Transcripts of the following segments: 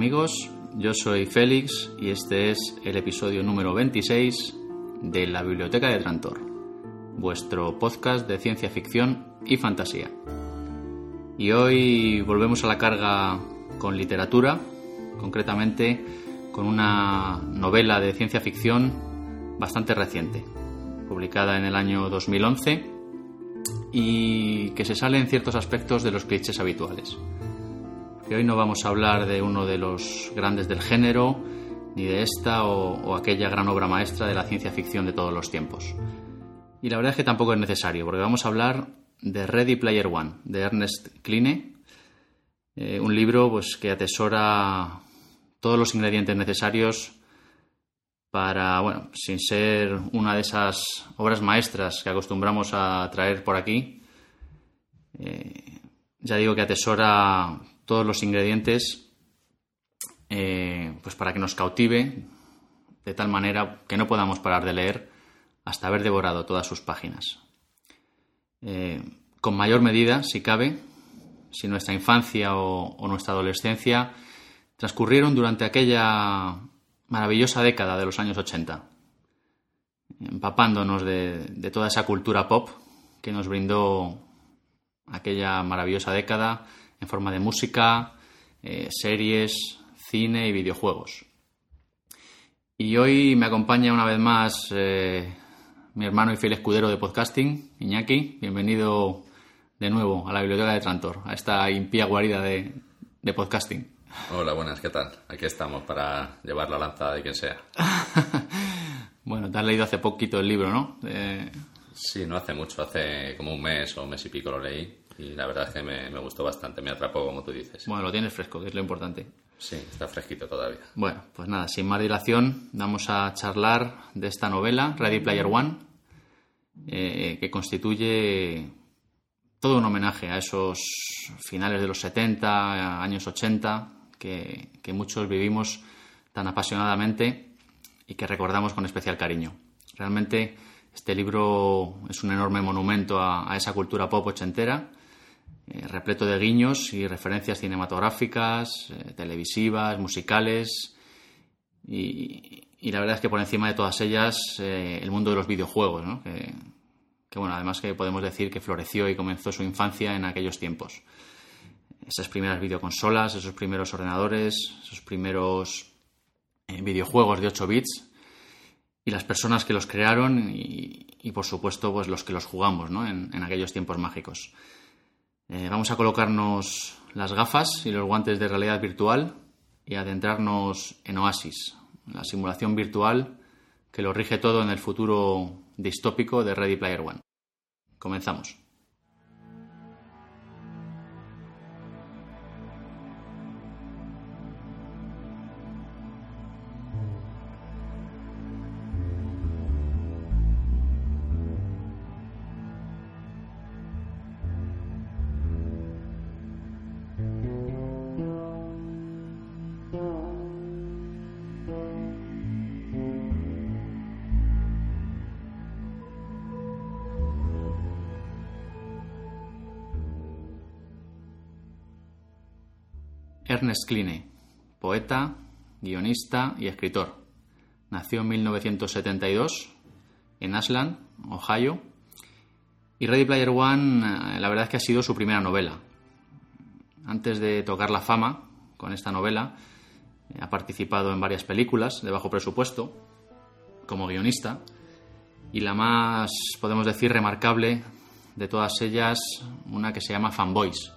Amigos, yo soy Félix y este es el episodio número 26 de la Biblioteca de Trantor, vuestro podcast de ciencia ficción y fantasía. Y hoy volvemos a la carga con literatura, concretamente con una novela de ciencia ficción bastante reciente, publicada en el año 2011 y que se sale en ciertos aspectos de los clichés habituales hoy no vamos a hablar de uno de los grandes del género, ni de esta o, aquella gran obra maestra de la ciencia ficción de todos los tiempos. Y la verdad es que tampoco es necesario, porque vamos a hablar de Ready Player One, de Ernest Kline, eh, un libro pues, que atesora todos los ingredientes necesarios para, bueno, sin ser una de esas obras maestras que acostumbramos a traer por aquí, eh, ya digo que atesora todos los ingredientes eh, pues para que nos cautive de tal manera que no podamos parar de leer hasta haber devorado todas sus páginas. Eh, con mayor medida, si cabe, si nuestra infancia o, nuestra adolescencia transcurrieron durante aquella maravillosa década de los años 80, empapándonos de toda esa cultura pop que nos brindó aquella maravillosa década en forma de música, eh, series, cine y videojuegos. Y hoy me acompaña una vez más eh, mi hermano y fiel escudero de podcasting, Iñaki. Bienvenido de nuevo a la biblioteca de Trantor, a esta impía guarida de, podcasting. Hola, buenas, ¿qué tal? Aquí estamos para llevar la lanza de quien sea. bueno, te has leído hace poquito el libro, ¿no? Sí, no hace mucho, hace como un mes o un mes y pico lo leí y la verdad es que me, gustó bastante, me atrapó como tú dices. Bueno, lo tienes fresco, que es lo importante. Sí, está fresquito todavía. Bueno, pues nada, sin más dilación, vamos a charlar de esta novela, Ready Player One, eh, que constituye todo un homenaje a esos finales de los 70, años 80, que, muchos vivimos tan apasionadamente y que recordamos con especial cariño. Realmente este libro es un enorme monumento a, a esa cultura pop ochentera eh, repleto de guiños y referencias cinematográficas, eh, televisivas, musicales y, la verdad es que por encima de todas ellas eh, el mundo de los videojuegos, que, bueno, además que podemos decir que floreció y comenzó su infancia en aquellos tiempos. Esas primeras videoconsolas, esos primeros ordenadores, esos primeros videojuegos de 8 bits y las personas que los crearon y, por supuesto pues los que los jugamos ¿no? en aquellos tiempos mágicos. Eh, vamos a colocarnos las gafas y los guantes de realidad virtual y adentrarnos en Oasis, la simulación virtual que lo rige todo en el futuro distópico de Ready Player One. Comenzamos. Ernest poeta, guionista y escritor. Nació en 1972 en Ashland, Ohio. Y Ready Player One, eh, la verdad es que ha sido su primera novela. Antes de tocar la fama con esta novela, eh, ha participado en varias películas de bajo presupuesto como guionista. Y la más, podemos decir, remarcable de todas ellas, una que se llama Fanboys,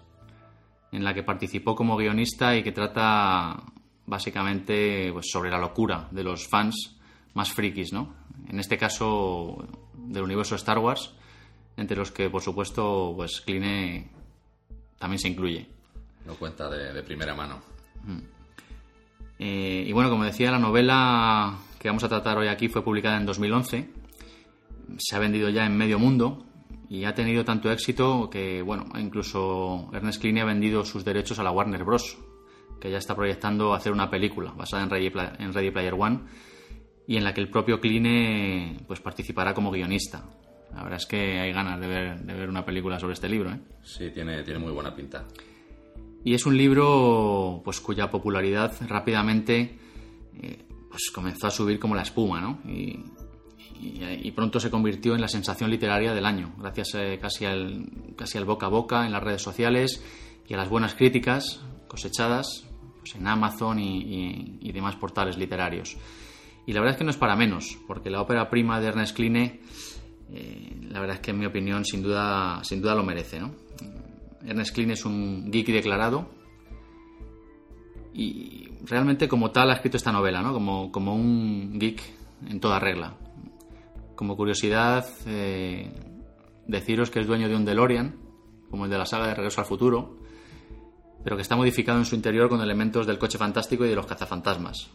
en la que participó como guionista y que trata básicamente pues, sobre la locura de los fans más frikis, ¿no? En este caso del universo Star Wars, entre los que por supuesto pues Kline también se incluye. Lo cuenta de, primera mano. Mm. Eh, y bueno, como decía, la novela que vamos a tratar hoy aquí fue publicada en 2011. Se ha vendido ya en medio mundo y ha tenido tanto éxito que, bueno, incluso Ernest Cline ha vendido sus derechos a la Warner Bros., que ya está proyectando hacer una película basada en Ready, en Ready Player One y en la que el propio Cline pues, participará como guionista. La verdad es que hay ganas de ver, de ver una película sobre este libro. ¿eh? Sí, tiene, tiene muy buena pinta. Y es un libro pues cuya popularidad rápidamente eh, pues comenzó a subir como la espuma, ¿no? Y, pronto se convirtió en la sensación literaria del año, gracias eh, casi, al, casi al boca a boca en las redes sociales y a las buenas críticas cosechadas pues, en Amazon y, demás portales literarios. Y la verdad es que no es para menos, porque la ópera prima de Ernest Cline, eh, la verdad es que en mi opinión sin duda, sin duda lo merece. Ernest Cline es un geek declarado y realmente como tal ha escrito esta novela, ¿no? como, como un geek en toda regla. Como curiosidad, eh, deciros que es dueño de un DeLorean, como el de la saga de Regreso al Futuro, pero que está modificado en su interior con elementos del coche fantástico y de los cazafantasmas.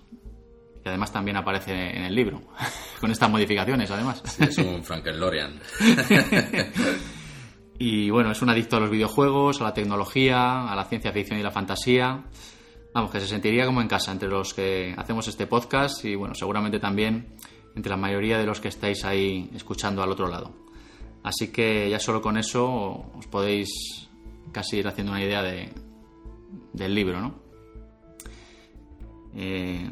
Que además también aparece en el libro, con estas modificaciones, además. es un Frankenlorian. y bueno, es un adicto a los videojuegos, a la tecnología, a la ciencia ficción y la fantasía. Vamos, que se sentiría como en casa entre los que hacemos este podcast y bueno, seguramente también entre la mayoría de los que estáis ahí escuchando al otro lado. Así que ya solo con eso os podéis casi ir haciendo una idea de, del libro, ¿no? Eh,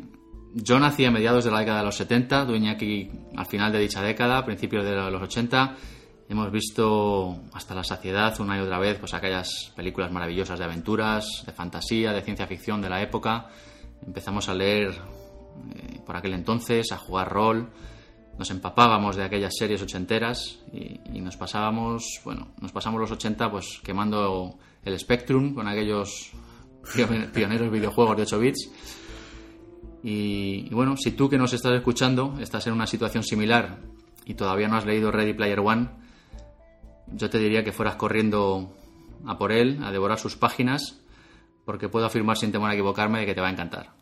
yo nací a mediados de la década de los 70, dueña aquí al final de dicha década, principios de los 80. Hemos visto hasta la saciedad una y otra vez pues aquellas películas maravillosas de aventuras, de fantasía, de ciencia ficción de la época. Empezamos a leer eh, por aquel entonces, a jugar rol, nos empapábamos de aquellas series ochenteras y, y, nos pasábamos, bueno, nos pasamos los 80 pues quemando el Spectrum con aquellos pioneros videojuegos de 8 bits. Y, bueno, si tú que nos estás escuchando estás en una situación similar y todavía no has leído Ready Player One, yo te diría que fueras corriendo a por él, a devorar sus páginas, porque puedo afirmar sin temor a equivocarme de que te va a encantar.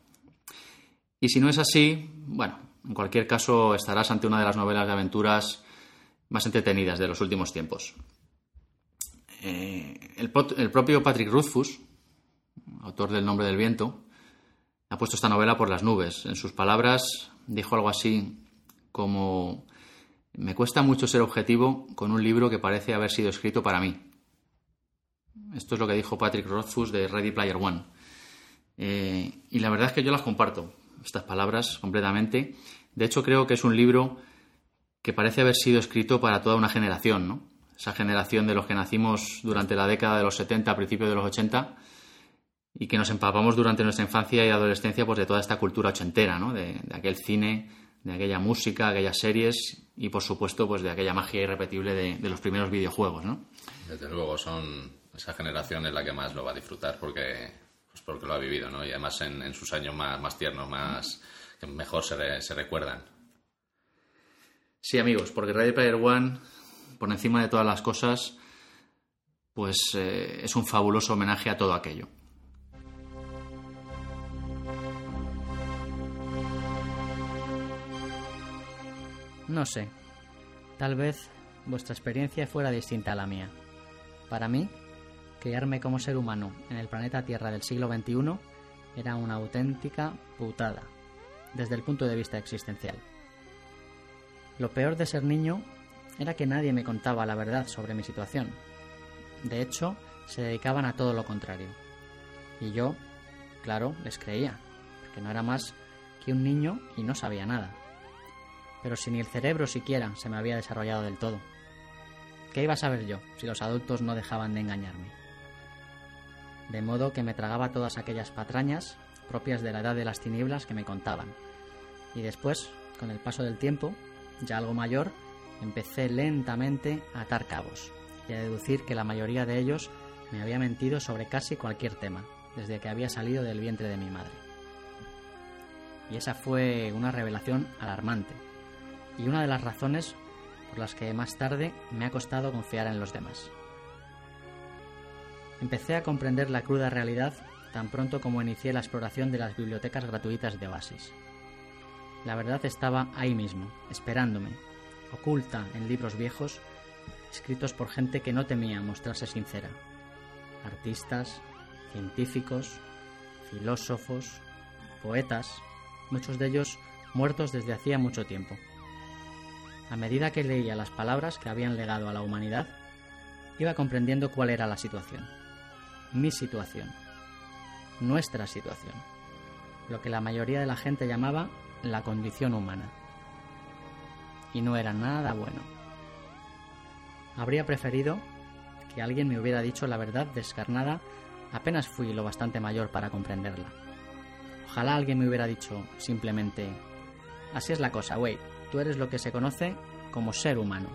Y si no es así, bueno, en cualquier caso estarás ante una de las novelas de aventuras más entretenidas de los últimos tiempos. Eh, el, propio Patrick Rothfuss, autor del Nombre del Viento, ha puesto esta novela por las nubes. En sus palabras dijo algo así como me cuesta mucho ser objetivo con un libro que parece haber sido escrito para mí. Esto es lo que dijo Patrick Rothfuss de Ready Player One. Eh, y la verdad es que yo las comparto, estas palabras, completamente. De hecho, creo que es un libro que parece haber sido escrito para toda una generación, ¿no? Esa generación de los que nacimos durante la década de los 70, a principios de los 80, y que nos empapamos durante nuestra infancia y adolescencia pues, de toda esta cultura ochentera, ¿no? de, aquel cine, de aquella música, aquellas series y por supuesto pues de aquella magia irrepetible de, los primeros videojuegos. ¿no? Desde luego son esa generación en la que más lo va a disfrutar porque, porque lo ha vivido ¿no? y además en, sus años más, más tiernos, más, que mejor se, se recuerdan. Sí amigos, porque Ready Player One, por encima de todas las cosas, pues eh, es un fabuloso homenaje a todo aquello. No sé. Tal vez vuestra experiencia fuera distinta a la mía. Para mí, criarme como ser humano en el planeta Tierra del siglo XXI era una auténtica putada, desde el punto de vista existencial. Lo peor de ser niño era que nadie me contaba la verdad sobre mi situación. De hecho, se dedicaban a todo lo contrario. Y yo, claro, les creía, porque no era más que un niño y no sabía nada pero si ni el cerebro siquiera se me había desarrollado del todo. ¿Qué iba a saber yo si los adultos no dejaban de engañarme? De modo que me tragaba todas aquellas patrañas propias de la edad de las tinieblas que me contaban. Y después, con el paso del tiempo, ya algo mayor, empecé lentamente a atar cabos y a deducir que la mayoría de ellos me había mentido sobre casi cualquier tema, desde que había salido del vientre de mi madre. Y esa fue una revelación alarmante, y una de las razones por las que más tarde me ha costado confiar en los demás. Empecé a comprender la cruda realidad tan pronto como inicié la exploración de las bibliotecas gratuitas de Oasis. La verdad estaba ahí mismo, esperándome, oculta en libros viejos, escritos por gente que no temía mostrarse sincera. Artistas, científicos, filósofos, poetas, muchos de ellos muertos desde hacía mucho tiempo. A medida que leía las palabras que habían legado a la humanidad, iba comprendiendo cuál era la situación. Mi situación. nuestra situación, lo que la mayoría de la gente llamaba la condición humana. Y no era nada bueno. Habría preferido que alguien me hubiera dicho la verdad descarnada apenas fui lo bastante mayor para comprenderla. Ojalá alguien me hubiera dicho simplemente, así es la cosa, güey, tú eres lo que se conoce como ser humano.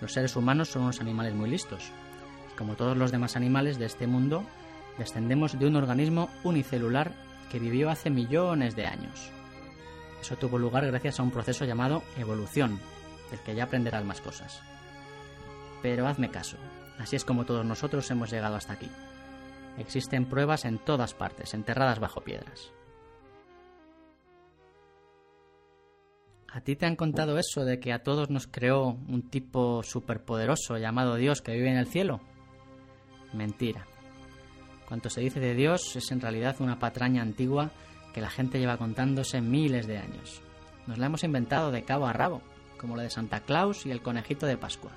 Los seres humanos son unos animales muy listos. Como todos los demás animales de este mundo, descendemos de un organismo unicelular que vivió hace millones de años. Eso tuvo lugar gracias a un proceso llamado evolución, del que ya aprenderás más cosas. Pero hazme caso, así es como todos nosotros hemos llegado hasta aquí. Existen pruebas en todas partes, enterradas bajo piedras. ¿A ti te han contado eso de que a todos nos creó un tipo superpoderoso llamado Dios que vive en el cielo? Mentira. Cuanto se dice de Dios es en realidad una patraña antigua que la gente lleva contándose miles de años. Nos la hemos inventado de cabo a rabo, como la de Santa Claus y el conejito de Pascua.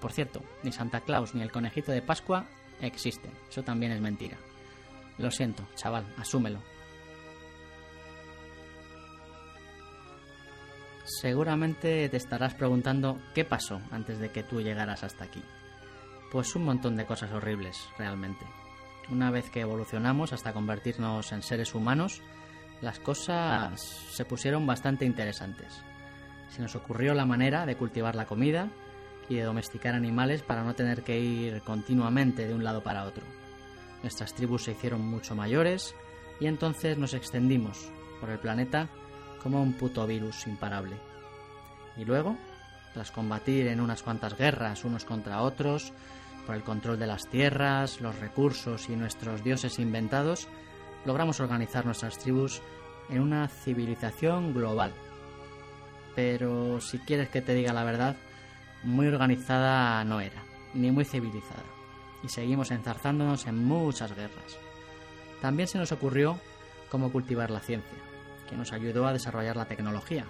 Por cierto, ni Santa Claus ni el conejito de Pascua existen. Eso también es mentira. Lo siento, chaval, asúmelo. Seguramente te estarás preguntando qué pasó antes de que tú llegaras hasta aquí. Pues un montón de cosas horribles, realmente. Una vez que evolucionamos hasta convertirnos en seres humanos, las cosas se pusieron bastante interesantes. Se nos ocurrió la manera de cultivar la comida y de domesticar animales para no tener que ir continuamente de un lado para otro. Nuestras tribus se hicieron mucho mayores y entonces nos extendimos por el planeta como un puto virus imparable. Y luego, tras combatir en unas cuantas guerras unos contra otros, por el control de las tierras, los recursos y nuestros dioses inventados, logramos organizar nuestras tribus en una civilización global. Pero si quieres que te diga la verdad, muy organizada no era, ni muy civilizada, y seguimos enzarzándonos en muchas guerras. También se nos ocurrió cómo cultivar la ciencia, que nos ayudó a desarrollar la tecnología.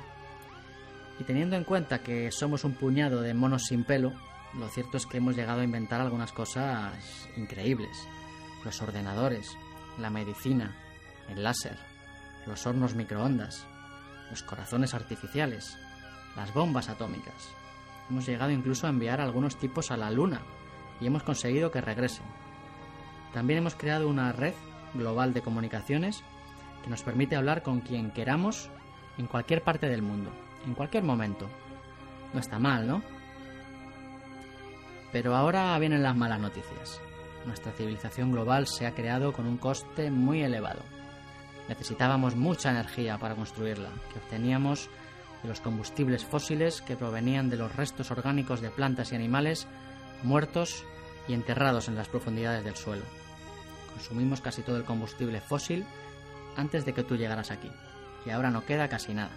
Y teniendo en cuenta que somos un puñado de monos sin pelo, lo cierto es que hemos llegado a inventar algunas cosas increíbles. Los ordenadores, la medicina, el láser, los hornos microondas, los corazones artificiales, las bombas atómicas. Hemos llegado incluso a enviar algunos tipos a la Luna y hemos conseguido que regresen. También hemos creado una red global de comunicaciones que nos permite hablar con quien queramos en cualquier parte del mundo, en cualquier momento. No está mal, ¿no? Pero ahora vienen las malas noticias. Nuestra civilización global se ha creado con un coste muy elevado. Necesitábamos mucha energía para construirla, que obteníamos de los combustibles fósiles que provenían de los restos orgánicos de plantas y animales muertos y enterrados en las profundidades del suelo. Consumimos casi todo el combustible fósil antes de que tú llegaras aquí, y ahora no queda casi nada.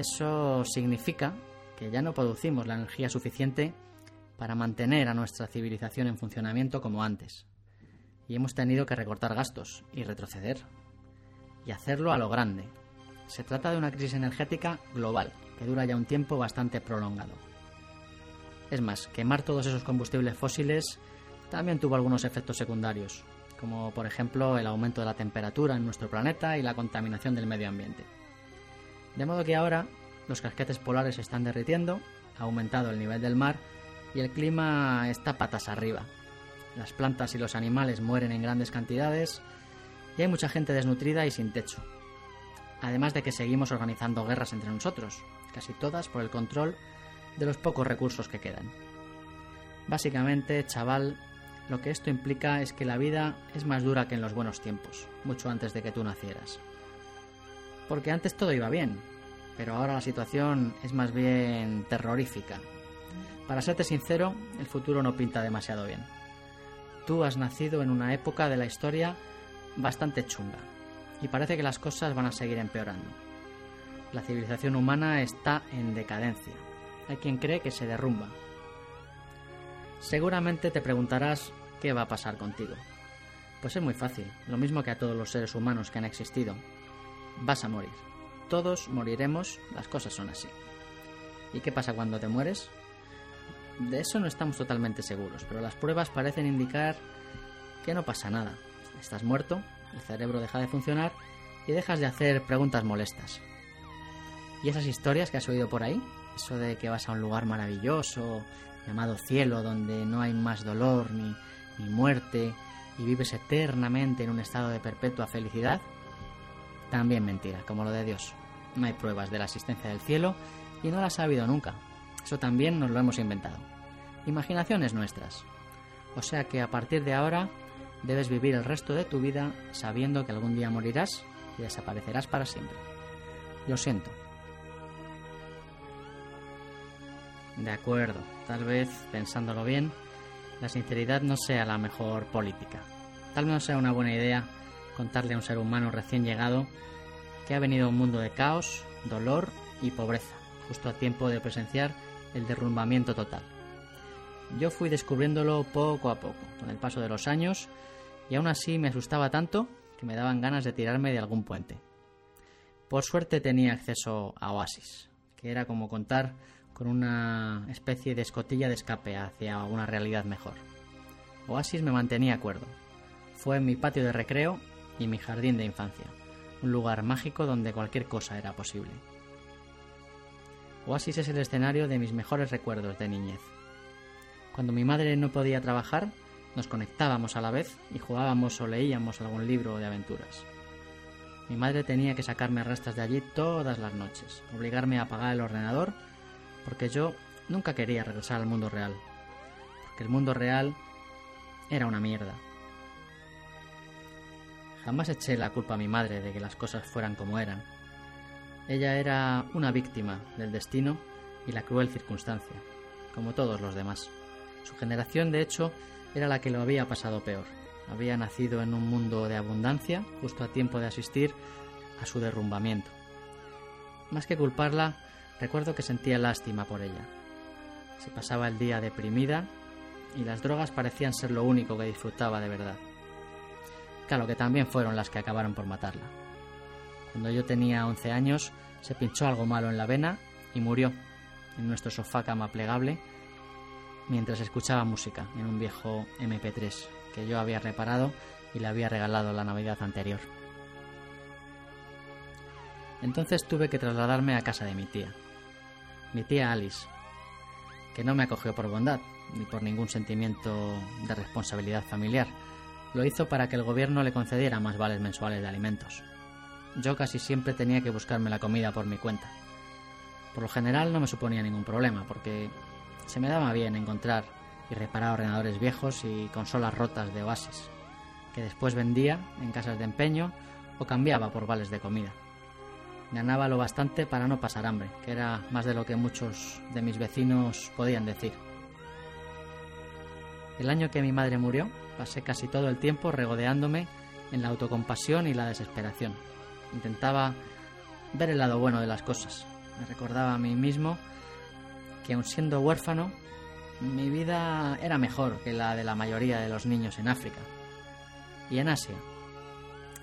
Eso significa que ya no producimos la energía suficiente para mantener a nuestra civilización en funcionamiento como antes, y hemos tenido que recortar gastos y retroceder, y hacerlo a lo grande. Se trata de una crisis energética global, que dura ya un tiempo bastante prolongado. Es más, quemar todos esos combustibles fósiles también tuvo algunos efectos secundarios, como por ejemplo el aumento de la temperatura en nuestro planeta y la contaminación del medio ambiente. De modo que ahora los casquetes polares se están derritiendo, ha aumentado el nivel del mar y el clima está patas arriba. Las plantas y los animales mueren en grandes cantidades y hay mucha gente desnutrida y sin techo. Además de que seguimos organizando guerras entre nosotros, casi todas por el control de los pocos recursos que quedan. Básicamente, chaval, lo que esto implica es que la vida es más dura que en los buenos tiempos, mucho antes de que tú nacieras. Porque antes todo iba bien, pero ahora la situación es más bien terrorífica. Para serte sincero, el futuro no pinta demasiado bien. Tú has nacido en una época de la historia bastante chunga, y parece que las cosas van a seguir empeorando. La civilización humana está en decadencia. Hay quien cree que se derrumba. Seguramente te preguntarás ¿qué va a pasar contigo? Pues es muy fácil, lo mismo que a todos los seres humanos que han existido. Vas a morir. Todos moriremos, las cosas son así. ¿Y qué pasa cuando te mueres? De eso no estamos totalmente seguros, pero las pruebas parecen indicar que no pasa nada. Estás muerto, el cerebro deja de funcionar y dejas de hacer preguntas molestas. Y esas historias que has oído por ahí, eso de que vas a un lugar maravilloso, llamado cielo, donde no hay más dolor ni, ni muerte y vives eternamente en un estado de perpetua felicidad, también mentira, como lo de Dios. No hay pruebas de la existencia del cielo y no las ha habido nunca. Eso también nos lo hemos inventado. Imaginaciones nuestras. O sea que a partir de ahora debes vivir el resto de tu vida sabiendo que algún día morirás y desaparecerás para siempre. Lo siento. De acuerdo, tal vez, pensándolo bien, la sinceridad no sea la mejor política. Tal vez no sea una buena idea contarle a un ser humano recién llegado que ha venido a un mundo de caos, dolor y pobreza, justo a tiempo de presenciar el derrumbamiento total. Yo fui descubriéndolo poco a poco, con el paso de los años, y aún así me asustaba tanto que me daban ganas de tirarme de algún puente. Por suerte tenía acceso a Oasis, que era como contar con una especie de escotilla de escape hacia una realidad mejor. Oasis me mantenía acuerdo. Fue mi patio de recreo y mi jardín de infancia, un lugar mágico donde cualquier cosa era posible. Oasis es el escenario de mis mejores recuerdos de niñez. Cuando mi madre no podía trabajar, nos conectábamos a la vez y jugábamos o leíamos algún libro de aventuras. Mi madre tenía que sacarme rastas de allí todas las noches, obligarme a apagar el ordenador, porque yo nunca quería regresar al mundo real, porque el mundo real era una mierda. Jamás eché la culpa a mi madre de que las cosas fueran como eran. Ella era una víctima del destino y la cruel circunstancia, como todos los demás. Su generación, de hecho, era la que lo había pasado peor. Había nacido en un mundo de abundancia, justo a tiempo de asistir a su derrumbamiento. Más que culparla, recuerdo que sentía lástima por ella. Se pasaba el día deprimida y las drogas parecían ser lo único que disfrutaba de verdad. Que también fueron las que acabaron por matarla. Cuando yo tenía 11 años, se pinchó algo malo en la vena y murió en nuestro sofá cama plegable mientras escuchaba música en un viejo MP3 que yo había reparado y le había regalado la Navidad anterior. Entonces tuve que trasladarme a casa de mi tía, mi tía Alice, que no me acogió por bondad ni por ningún sentimiento de responsabilidad familiar, lo hizo para que el gobierno le concediera más vales mensuales de alimentos. Yo casi siempre tenía que buscarme la comida por mi cuenta. Por lo general no me suponía ningún problema, porque se me daba bien encontrar y reparar ordenadores viejos y consolas rotas de Oasis, que después vendía en casas de empeño o cambiaba por vales de comida. Ganaba lo bastante para no pasar hambre, que era más de lo que muchos de mis vecinos podían decir. El año que mi madre murió, Pasé casi todo el tiempo regodeándome en la autocompasión y la desesperación. Intentaba ver el lado bueno de las cosas. Me recordaba a mí mismo que aun siendo huérfano, mi vida era mejor que la de la mayoría de los niños en África y en Asia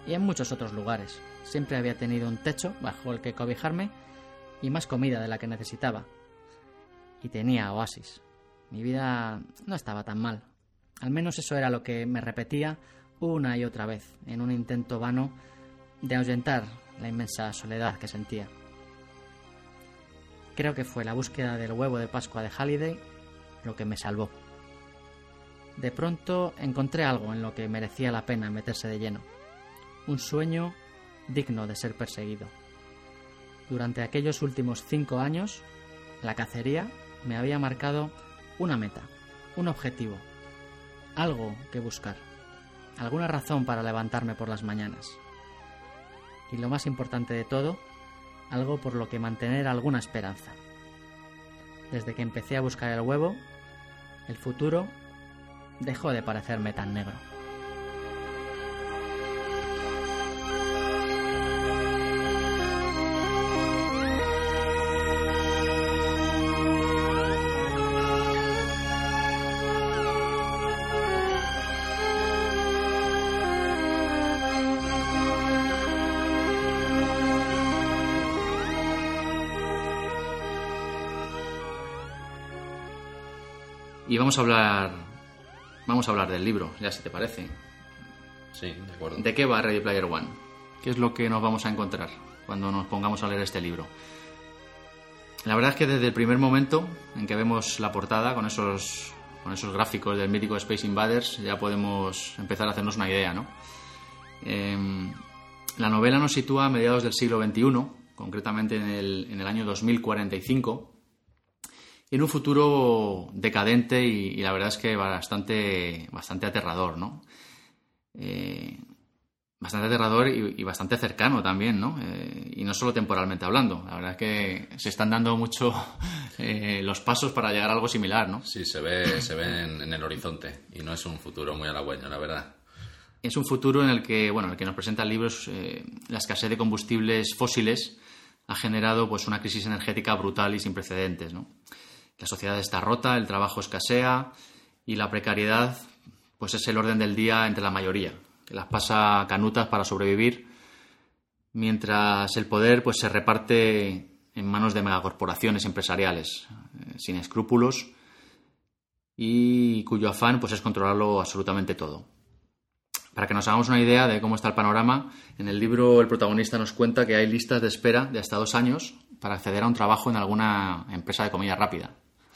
y en muchos otros lugares. Siempre había tenido un techo bajo el que cobijarme y más comida de la que necesitaba. Y tenía oasis. Mi vida no estaba tan mal. Al menos eso era lo que me repetía una y otra vez, en un intento vano de ahuyentar la inmensa soledad que sentía. Creo que fue la búsqueda del huevo de Pascua de Halliday lo que me salvó. De pronto encontré algo en lo que merecía la pena meterse de lleno. Un sueño digno de ser perseguido. Durante aquellos últimos cinco años, la cacería me había marcado una meta, un objetivo, algo que buscar, alguna razón para levantarme por las mañanas. Y lo más importante de todo, algo por lo que mantener alguna esperanza. Desde que empecé a buscar el huevo, el futuro dejó de parecerme tan negro. Vamos a hablar. Vamos a hablar del libro, ya si te parece. Sí, de acuerdo. ¿De qué va Ready Player One? ¿Qué es lo que nos vamos a encontrar cuando nos pongamos a leer este libro? La verdad es que desde el primer momento en que vemos la portada con esos, con esos gráficos del mítico Space Invaders ya podemos empezar a hacernos una idea, ¿no? Em, la novela nos sitúa a mediados del siglo XXI, concretamente en el, en el año 2045, en un futuro decadente y, y la verdad es que bastante, bastante aterrador, ¿no? Eh, bastante aterrador y, y, bastante cercano también, ¿no? Eh, y no solo temporalmente hablando. La verdad es que se están dando mucho eh, los pasos para llegar a algo similar, ¿no? Sí, se ve, se ve en, en, el horizonte y no es un futuro muy halagüeño, la verdad. Es un futuro en el que, bueno, en el que nos presenta el libro, eh, la escasez de combustibles fósiles ha generado pues una crisis energética brutal y sin precedentes, ¿no? La sociedad está rota, el trabajo escasea y la precariedad pues es el orden del día entre la mayoría, que las pasa canutas para sobrevivir, mientras el poder pues se reparte en manos de megacorporaciones empresariales eh, sin escrúpulos y cuyo afán pues es controlarlo absolutamente todo. Para que nos hagamos una idea de cómo está el panorama, en el libro el protagonista nos cuenta que hay listas de espera de hasta dos años para acceder a un trabajo en alguna empresa de comida rápida.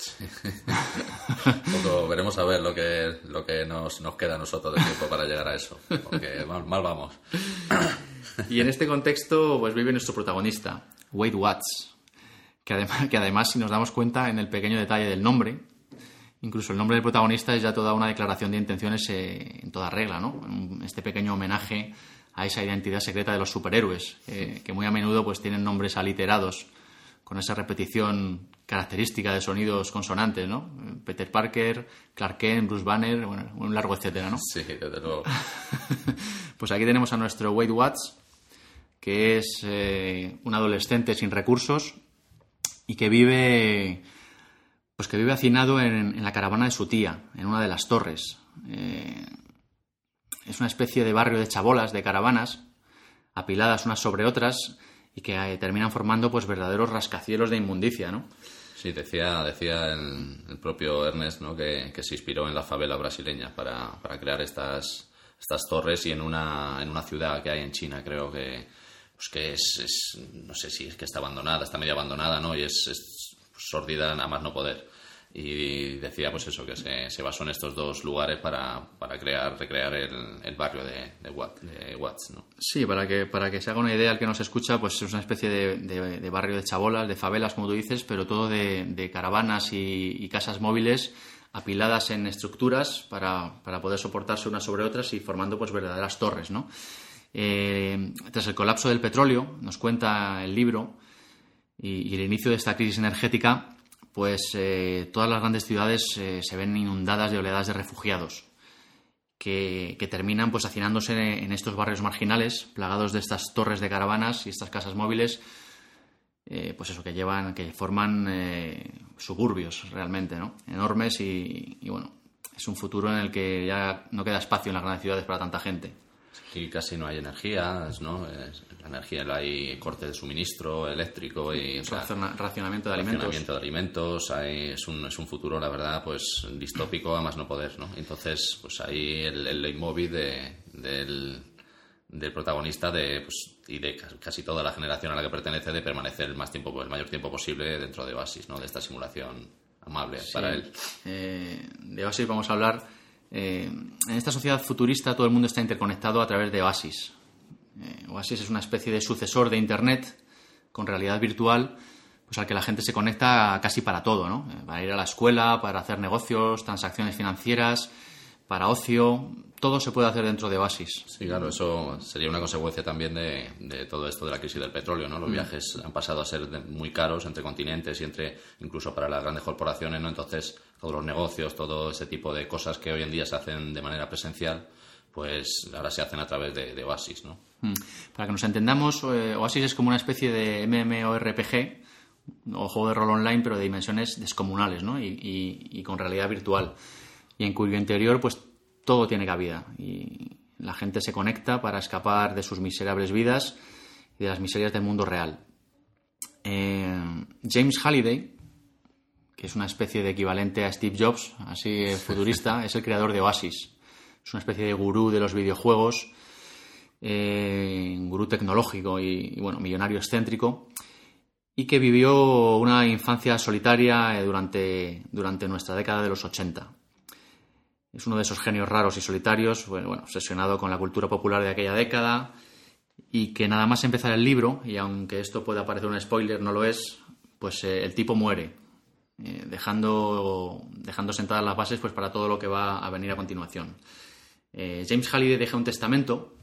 Poco, veremos a ver lo que, lo que nos, nos, queda a nosotros de tiempo para llegar a eso, porque mal, mal, vamos. Y en este contexto pues vive nuestro protagonista, Wade Watts, que además, que además si nos damos cuenta en el pequeño detalle del nombre, incluso el nombre del protagonista es ya toda una declaración de intenciones eh, en toda regla, ¿no? Este pequeño homenaje a esa identidad secreta de los superhéroes, eh, que muy a menudo pues tienen nombres aliterados con esa repetición característica de sonidos consonantes, ¿no? Peter Parker, Clark Kent, Bruce Banner, bueno, un largo etcétera, ¿no? Sí, desde luego. pues aquí tenemos a nuestro Wade Watts, que es eh, un adolescente sin recursos y que vive, pues que vive hacinado en, en, la caravana de su tía, en una de las torres. Eh, es una especie de barrio de chabolas, de caravanas, apiladas unas sobre otras, y que eh, terminan formando pues verdaderos rascacielos de inmundicia, ¿no? Sí, decía, decía el, el propio Ernest ¿no? que, se inspiró en la favela brasileña para, para, crear estas, estas torres y en una, en una ciudad que hay en China, creo que, pues que es, es, no sé si es que está abandonada, está medio abandonada, ¿no? Y es, es sórdida a más no poder y decía pues eso que se, basó en estos dos lugares para, para crear recrear el, barrio de, de, Watt, de, Watts ¿no? sí para que para que se haga una idea al que nos escucha pues es una especie de, barrio de chabolas de favelas como tú dices pero todo de, caravanas y, y, casas móviles apiladas en estructuras para, para, poder soportarse unas sobre otras y formando pues verdaderas torres no eh, tras el colapso del petróleo nos cuenta el libro y, y el inicio de esta crisis energética pues eh, todas las grandes ciudades eh, se ven inundadas de oleadas de refugiados que, que terminan pues hacinándose en, estos barrios marginales, plagados de estas torres de caravanas y estas casas móviles, eh, pues eso, que llevan, que forman eh, suburbios realmente, ¿no? Enormes y, bueno, es un futuro en el que ya no queda espacio en las grandes ciudades para tanta gente. Y casi no hay energía, ¿no? La energía hay corte de suministro eléctrico y o sea, racionamiento de alimentos. Racionamiento de alimentos, hay, es, un, es un futuro, la verdad, pues distópico a más no poder, ¿no? Entonces, pues ahí el, el leitmotiv de, del, del protagonista de, pues, y de casi toda la generación a la que pertenece de permanecer el más tiempo, el mayor tiempo posible dentro de Oasis, ¿no? De esta simulación amable sí. para él. Eh, de Oasis vamos a hablar eh, en esta sociedad futurista todo el mundo está interconectado a través de Oasis. Eh, Oasis es una especie de sucesor de Internet con realidad virtual, pues al que la gente se conecta casi para todo, ¿no? Eh, para ir a la escuela, para hacer negocios, transacciones financieras, para ocio, todo se puede hacer dentro de Oasis. Sí, claro, eso sería una consecuencia también de, de todo esto de la crisis del petróleo, ¿no? Los mm. viajes han pasado a ser muy caros entre continentes y entre incluso para las grandes corporaciones, ¿no? Entonces, todos los negocios, todo ese tipo de cosas que hoy en día se hacen de manera presencial, pues ahora se hacen a través de, de Oasis, ¿no? Mm. Para que nos entendamos, eh, Oasis es como una especie de MMORPG o juego de rol online, pero de dimensiones descomunales, ¿no? Y, y, y con realidad virtual y en cuyo interior pues todo tiene cabida y la gente se conecta para escapar de sus miserables vidas y de las miserias del mundo real. Eh, James Halliday, que es una especie de equivalente a Steve Jobs, así futurista, es el creador de Oasis. es una especie de gurú de los videojuegos, eh, gurú tecnológico y, bueno, millonario excéntrico, y que vivió una infancia solitaria eh, durante, durante nuestra década de los 80. Es uno de esos genios raros y solitarios, bueno, bueno, obsesionado con la cultura popular de aquella década, y que nada más empezar el libro, y aunque esto pueda parecer un spoiler, no lo es, pues eh, el tipo muere, eh, dejando, dejando sentadas las bases pues, para todo lo que va a venir a continuación. James Halliday deja un testamento,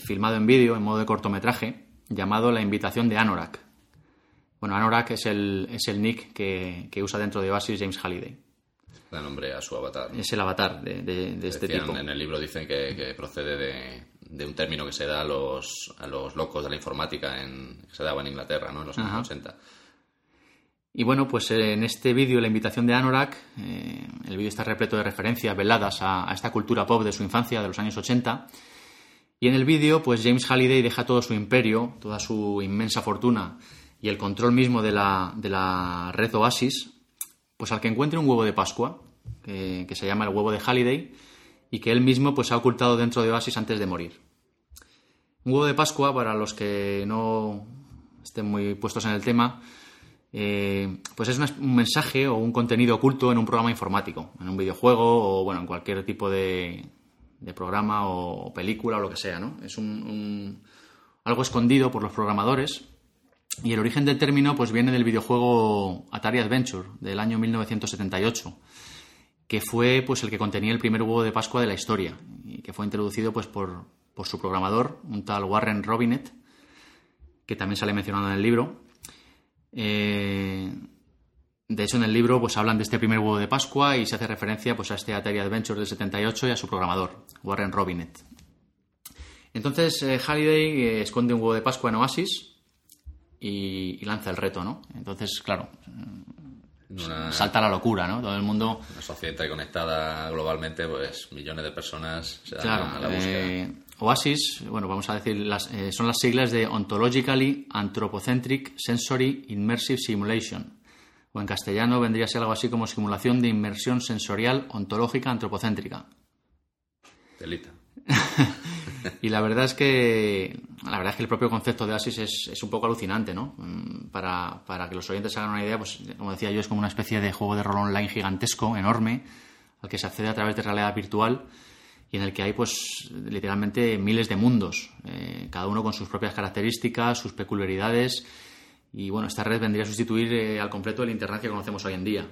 filmado en vídeo, en modo de cortometraje, llamado La invitación de Anorak. Bueno, Anorak es el, es el nick que, usa dentro de Oasis James Halliday. Da nombre a su avatar. Es el avatar de, este tipo. En el libro dicen que, procede de, un término que se da a los, a los locos de la informática en, que se daba en Inglaterra ¿no? en los años 80. Y bueno, pues en este vídeo, la invitación de Anorak, eh, el vídeo está repleto de referencias veladas a, esta cultura pop de su infancia, de los años 80. Y en el vídeo, pues James Halliday deja todo su imperio, toda su inmensa fortuna y el control mismo de la, de la red Oasis, pues al que encuentre un huevo de Pascua, que, se llama el huevo de Halliday, y que él mismo pues ha ocultado dentro de Oasis antes de morir. Un huevo de Pascua, para los que no estén muy puestos en el tema, eh, pues es un mensaje o un contenido oculto en un programa informático, en un videojuego o bueno, en cualquier tipo de, programa o película o lo que sea, ¿no? Es un, algo escondido por los programadores y el origen del término pues viene del videojuego Atari Adventure del año 1978 que fue pues el que contenía el primer huevo de Pascua de la historia y que fue introducido pues por, por su programador, un tal Warren Robinet, que también sale mencionado en el libro eh, de hecho, en el libro pues, hablan de este primer huevo de Pascua y se hace referencia pues, a este Atari Adventure del 78 y a su programador, Warren Robinet. Entonces, eh, Halliday eh, esconde un huevo de Pascua en Oasis y, lanza el reto, ¿no? Entonces, claro, salta la locura, ¿no? Todo el mundo... Una sociedad conectada globalmente, pues millones de personas se dan a la búsqueda. OASIS, bueno, vamos a decir, eh, son las siglas de Ontologically Anthropocentric Sensory Immersive Simulation. O en castellano vendría a ser algo así como simulación de inmersión sensorial ontológica antropocéntrica. Delita. y la verdad es que la verdad es que el propio concepto de OASIS es, un poco alucinante, ¿no? Mm, para, para, que los oyentes hagan una idea, pues como decía yo, es como una especie de juego de rol online gigantesco, enorme, al que se accede a través de realidad virtual y en el que hay pues literalmente miles de mundos, eh, cada uno con sus propias características, sus peculiaridades y bueno, esta red vendría a sustituir eh, al completo el Internet que conocemos hoy en día.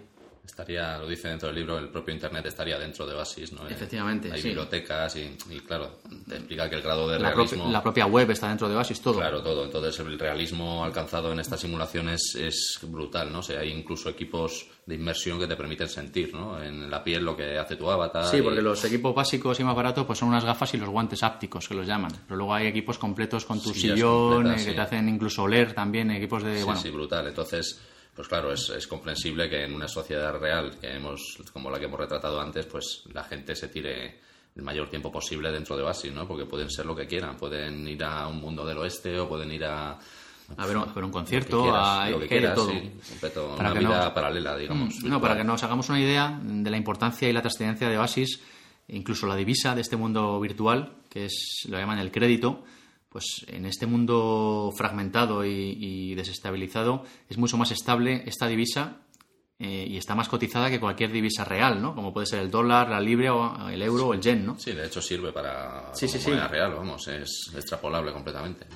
Estaría, lo dice dentro del libro, el propio Internet estaría dentro de Oasis, ¿no? Efectivamente, Hay bibliotecas y, claro, te explica que el grado de la realismo... la propia web está dentro de Oasis, todo. Claro, todo. Entonces el realismo alcanzado en estas simulaciones es brutal, ¿no? O sea, hay incluso equipos de inmersión que te permiten sentir, ¿no? En la piel lo que hace tu avatar. Sí, porque los equipos básicos y más baratos pues son unas gafas y los guantes ápticos que los llaman. Pero luego hay equipos completos con tu sillón, eh, que te hacen incluso oler también, equipos de... Sí, sí, brutal. Entonces pues claro, es, es, comprensible que en una sociedad real que hemos, como la que hemos retratado antes, pues la gente se tire el mayor tiempo posible dentro de Oasis, ¿no? Porque pueden ser lo que quieran, pueden ir a un mundo del oeste o pueden ir a a ver, un concierto, a lo que todo. una vida paralela, digamos. Mm, no, para que nos hagamos una idea de la importancia y la trascendencia de Oasis, incluso la divisa de este mundo virtual, que es lo llaman el crédito, pues en este mundo fragmentado y, desestabilizado es mucho más estable esta divisa eh, y está más cotizada que cualquier divisa real, ¿no? Como puede ser el dólar, la libra, o el euro o el yen, ¿no? Sí, de hecho sirve para sí, sí, real, vamos, es extrapolable completamente.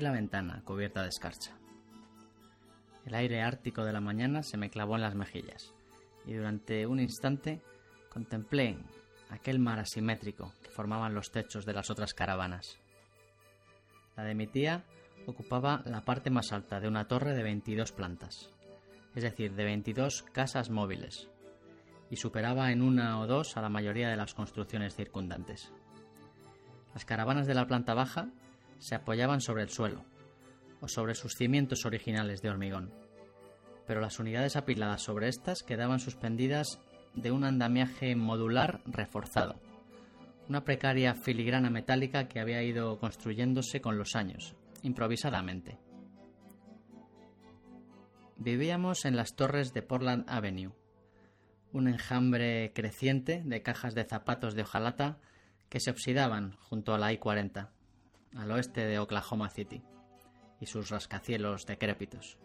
La ventana, cubierta de escarcha. El aire ártico de la mañana se me clavó en las mejillas, y durante un instante contemplé aquel mar asimétrico que formaban los techos de las otras caravanas. La de mi tía ocupaba la parte más alta de una torre de 22 plantas, es decir, de 22 casas móviles, y superaba en una o dos a la mayoría de las construcciones circundantes. Las caravanas de la planta baja se apoyaban sobre el suelo o sobre sus cimientos originales de hormigón, pero las unidades apiladas sobre estas quedaban suspendidas de un andamiaje modular reforzado, una precaria filigrana metálica que había ido construyéndose con los años, improvisadamente. Vivíamos en las torres de Portland Avenue, un enjambre creciente de cajas de zapatos de hojalata que se oxidaban junto a la I-40, al oeste de Oklahoma City, y sus rascacielos decrépitos.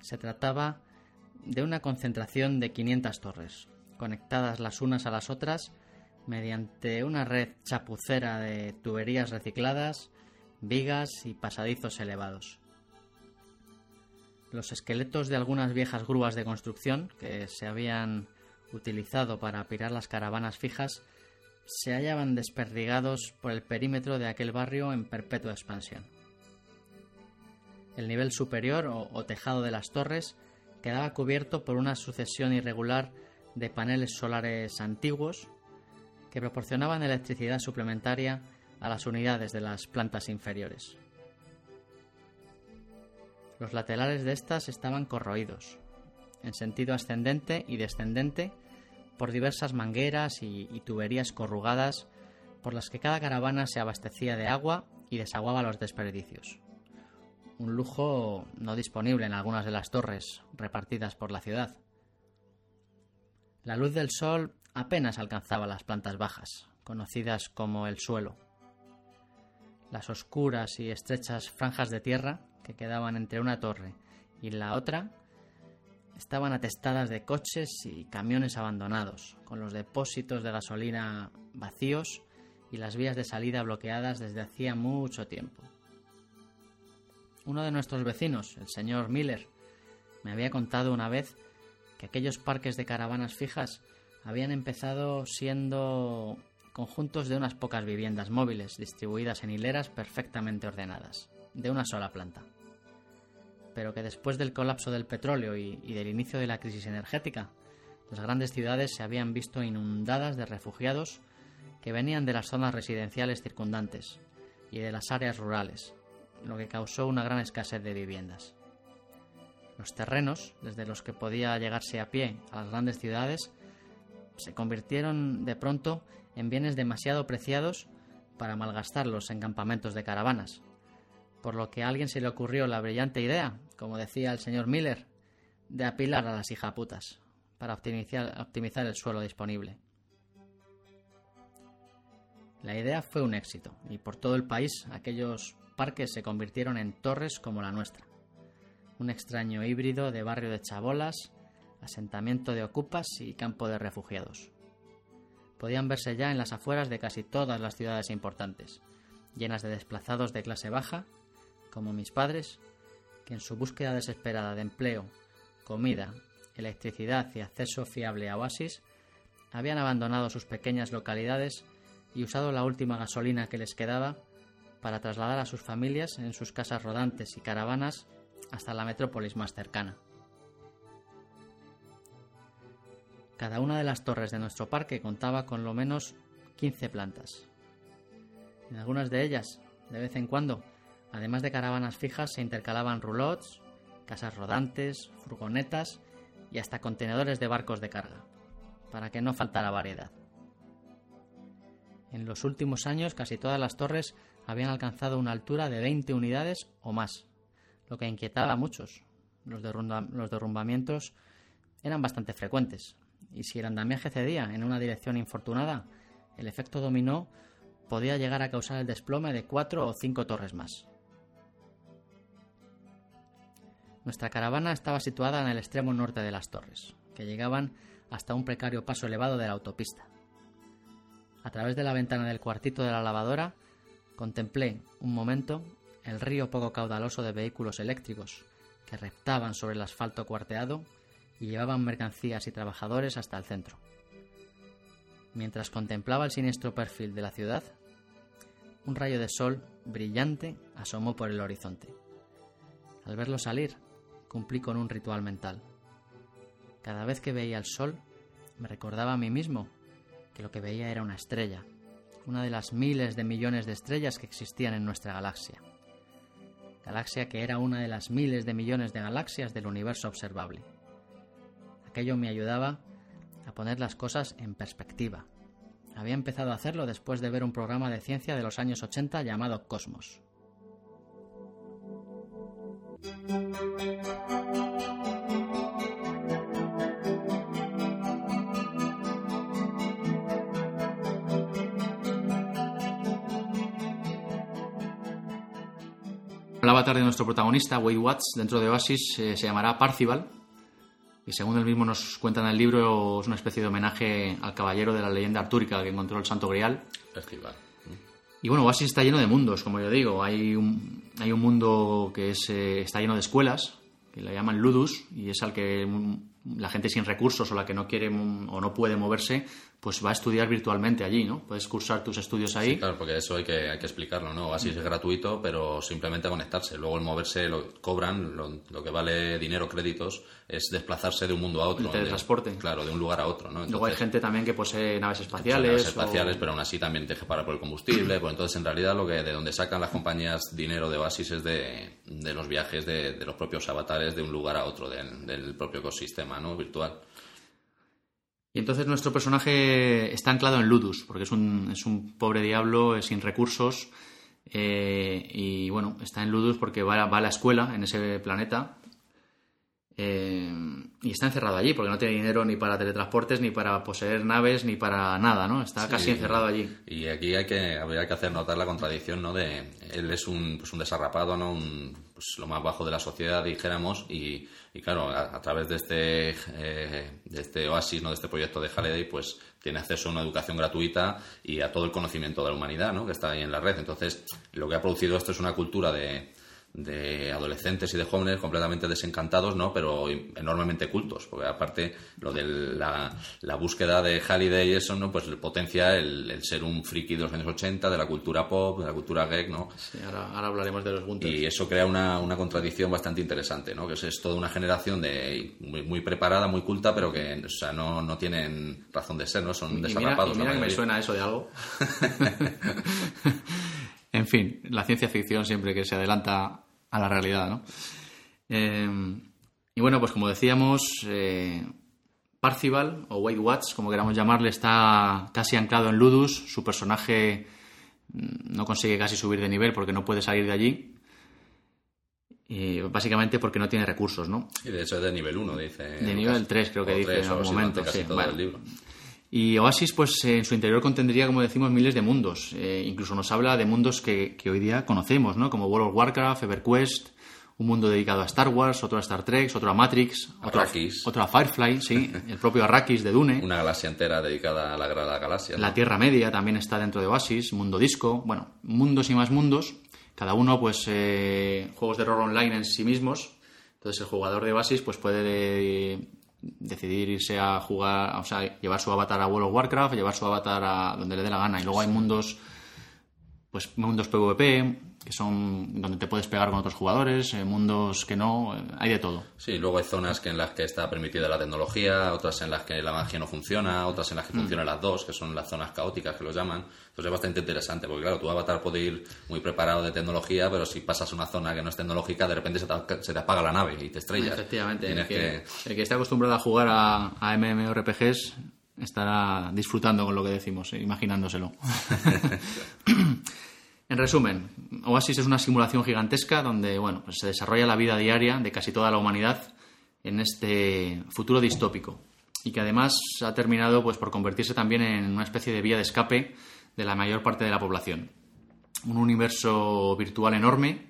Se trataba de una concentración de 500 torres, conectadas las unas a las otras mediante una red chapucera de tuberías recicladas, vigas y pasadizos elevados. Los esqueletos de algunas viejas grúas de construcción que se habían utilizado para pirar las caravanas fijas se hallaban desperdigados por el perímetro de aquel barrio en perpetua expansión. El nivel superior o, tejado de las torres quedaba cubierto por una sucesión irregular de paneles solares antiguos que proporcionaban electricidad suplementaria a las unidades de las plantas inferiores. Los laterales de estas estaban corroídos, en sentido ascendente y descendente, por diversas mangueras y, y, tuberías corrugadas por las que cada caravana se abastecía de agua y desaguaba los desperdicios. Un lujo no disponible en algunas de las torres repartidas por la ciudad. La luz del sol apenas alcanzaba las plantas bajas, conocidas como el suelo. Las oscuras y estrechas franjas de tierra que quedaban entre una torre y la otra estaban atestadas de coches y camiones abandonados, con los depósitos de gasolina vacíos y las vías de salida bloqueadas desde hacía mucho tiempo. Uno de nuestros vecinos, el señor Miller, me había contado una vez que aquellos parques de caravanas fijas habían empezado siendo conjuntos de unas pocas viviendas móviles distribuidas en hileras perfectamente ordenadas, de una sola planta pero que después del colapso del petróleo y, del inicio de la crisis energética, las grandes ciudades se habían visto inundadas de refugiados que venían de las zonas residenciales circundantes y de las áreas rurales, lo que causó una gran escasez de viviendas. Los terrenos, desde los que podía llegarse a pie a las grandes ciudades, se convirtieron de pronto en bienes demasiado preciados para malgastarlos en campamentos de caravanas, por lo que a alguien se le ocurrió la brillante idea, como decía el señor Miller, de apilar a las hijaputas para optimizar, optimizar el suelo disponible. La idea fue un éxito y por todo el país aquellos parques se convirtieron en torres como la nuestra. Un extraño híbrido de barrio de chabolas, asentamiento de ocupas y campo de refugiados. Podían verse ya en las afueras de casi todas las ciudades importantes, llenas de desplazados de clase baja como mis padres, que en su búsqueda desesperada de empleo, comida, electricidad y acceso fiable a oasis, habían abandonado sus pequeñas localidades y usado la última gasolina que les quedaba para trasladar a sus familias en sus casas rodantes y caravanas hasta la metrópolis más cercana. Cada una de las torres de nuestro parque contaba con lo menos 15 plantas. En algunas de ellas, de vez en cuando, Además de caravanas fijas, se intercalaban roulots, casas rodantes, furgonetas y hasta contenedores de barcos de carga, para que no faltara variedad. En los últimos años casi todas las torres habían alcanzado una altura de 20 unidades o más, lo que inquietaba a muchos. Los, los derrumbamientos eran bastante frecuentes, y si el andamiaje cedía en una dirección infortunada, el efecto dominó podía llegar a causar el desplome de cuatro o cinco torres más. Nuestra caravana estaba situada en el extremo norte de las torres, que llegaban hasta un precario paso elevado de la autopista. A través de la ventana del cuartito de la lavadora, contemplé un momento el río poco caudaloso de vehículos eléctricos que reptaban sobre el asfalto cuarteado y llevaban mercancías y trabajadores hasta el centro. Mientras contemplaba el siniestro perfil de la ciudad, un rayo de sol brillante asomó por el horizonte. Al verlo salir, cumplí con un ritual mental. Cada vez que veía el sol, me recordaba a mí mismo que lo que veía era una estrella, una de las miles de millones de estrellas que existían en nuestra galaxia. Galaxia que era una de las miles de millones de galaxias del universo observable. Aquello me ayudaba a poner las cosas en perspectiva. Había empezado a hacerlo después de ver un programa de ciencia de los años 80 llamado Cosmos. El avatar de nuestro protagonista, Wade Watts, dentro de Oasis, eh, se llamará Parcival. Y según él mismo nos cuenta en el libro, es una especie de homenaje al caballero de la leyenda artúrica que encontró el Santo Grial. Festival. Y bueno, Oasis está lleno de mundos, como yo digo. Hay un, hay un mundo que es, eh, está lleno de escuelas, que le llaman Ludus, y es al que mm, la gente sin recursos o la que no quiere mm, o no puede moverse, pues va a estudiar virtualmente allí, ¿no? Puedes cursar tus estudios ahí. Sí, claro, porque eso hay que, hay que explicarlo, ¿no? Así es gratuito, pero simplemente conectarse. Luego el moverse lo cobran, lo, lo que vale dinero, créditos, es desplazarse de un mundo a otro. El teletransporte. De- claro, de un lugar a otro, ¿no? Luego hay gente también que posee naves naves espaciales. espaciales, o- pero aún así también te pagar por el combustible. Pues entonces, en realidad, lo que de donde sacan las compañías dinero de Oasis es de, de los viajes de, de los propios avatares de un lugar a otro del, del propio ecosistema ¿no? virtual. Y entonces nuestro personaje está anclado en Ludus, porque es un, es un pobre diablo sin recursos. eh, y bueno, está en Ludus porque va, va a la escuela en ese planeta. Eh, y está encerrado allí, porque no tiene dinero ni para teletransportes, ni para poseer naves, ni para nada, ¿no? Está casi encerrado allí. Y aquí hay que, habría que hacer notar la contradicción, ¿no? De él es un, pues un desarrapado, ¿no? Un, pues lo más bajo de la sociedad, dijéramos, y, y claro, a, a través de este, eh, de este oasis, ¿no? De este proyecto de Halliday, pues tiene acceso a una educación gratuita y a todo el conocimiento de la humanidad, ¿no? Que está ahí en la red. Entonces, lo que ha producido esto es una cultura de, de adolescentes y de jóvenes completamente desencantados, ¿no? Pero enormemente cultos, porque aparte lo de la, la búsqueda de Halliday y eso, ¿no? Pues potencia el, el ser un friki de los años 80, de la cultura pop, de la cultura geek, ¿no? Sí, ahora, ahora hablaremos de los Gunters. Y eso crea una, una contradicción bastante interesante, ¿no? Que es, es toda una generación de muy, muy preparada, muy culta, pero que o sea, no, no tienen razón de ser, ¿no? Son Y mira, y la mira que me suena eso de algo. en fin, la ciencia ficción siempre que se adelanta a la realidad, ¿no? Eh, y bueno, pues como decíamos, eh, Parcival, o Wade Watts, como queramos llamarle, está casi anclado en Ludus. Su personaje mm, no consigue casi subir de nivel porque no puede salir de allí. Y básicamente porque no tiene recursos, ¿no? Y de hecho es de nivel 1, dice. De nivel 3 creo que dice en algún momento. sí. todo Bueno. el libro. Y Oasis, pues en su interior contendría, como decimos, miles de mundos. Eh, incluso nos habla de mundos que, que hoy día conocemos, ¿no? Como World of Warcraft, EverQuest, un mundo dedicado a Star Wars, otro a Star Trek, otro a Matrix, otro a, Arrakis. otro a Firefly, sí, el propio Arrakis de Dune. Una galaxia entera dedicada a la Gran Galaxia. ¿no? La Tierra Media también está dentro de Oasis, Mundo Disco, bueno, mundos y más mundos, cada uno pues eh, juegos de rol online en sí mismos. Entonces el jugador de Oasis pues puede eh, decidir irse a jugar, o sea, llevar su avatar a World of Warcraft, llevar su avatar a donde le dé la gana. Y luego hay mundos, pues mundos PvP, que son donde te puedes pegar con otros jugadores, eh, mundos que no, eh, hay de todo. Sí, luego hay zonas que en las que está permitida la tecnología, otras en las que la magia no funciona, otras en las que funcionan las dos, que son las zonas caóticas que lo llaman. Entonces es bastante interesante, porque claro, tu avatar puede ir muy preparado de tecnología, pero si pasas a una zona que no es tecnológica, de repente se te, se te apaga la nave y te estrellas. Efectivamente, el que, que... el que esté acostumbrado a jugar a, a MMORPGs estará disfrutando con lo que decimos, eh, imaginándoselo. en resumen, Oasis es una simulación gigantesca donde bueno, pues se desarrolla la vida diaria de casi toda la humanidad en este futuro distópico y que además ha terminado pues, por convertirse también en una especie de vía de escape de la mayor parte de la población. Un universo virtual enorme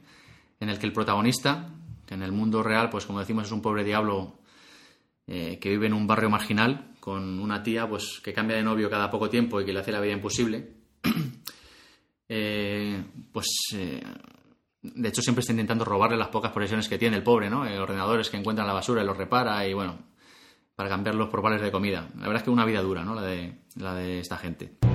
en el que el protagonista, que en el mundo real, pues como decimos, es un pobre diablo eh, que vive en un barrio marginal con una tía pues que cambia de novio cada poco tiempo y que le hace la vida imposible. Eh, pues eh, de hecho siempre está intentando robarle las pocas posesiones que tiene el pobre, ¿no? Eh, ordenadores que encuentra en la basura y los repara y bueno, para cambiarlos por vales de comida. La verdad es que una vida dura, ¿no? La de, la de esta gente.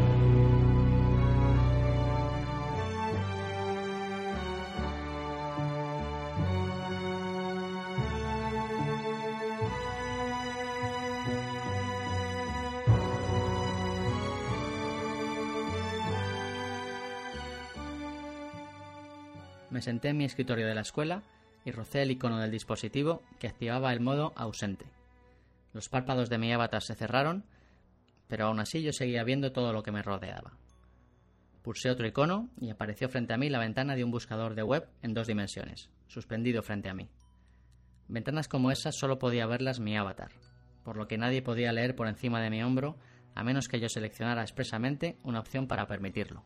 Senté en mi escritorio de la escuela y rocé el icono del dispositivo que activaba el modo ausente. Los párpados de mi avatar se cerraron, pero aún así yo seguía viendo todo lo que me rodeaba. Pulsé otro icono y apareció frente a mí la ventana de un buscador de web en dos dimensiones, suspendido frente a mí. Ventanas como esas solo podía verlas mi avatar, por lo que nadie podía leer por encima de mi hombro a menos que yo seleccionara expresamente una opción para permitirlo.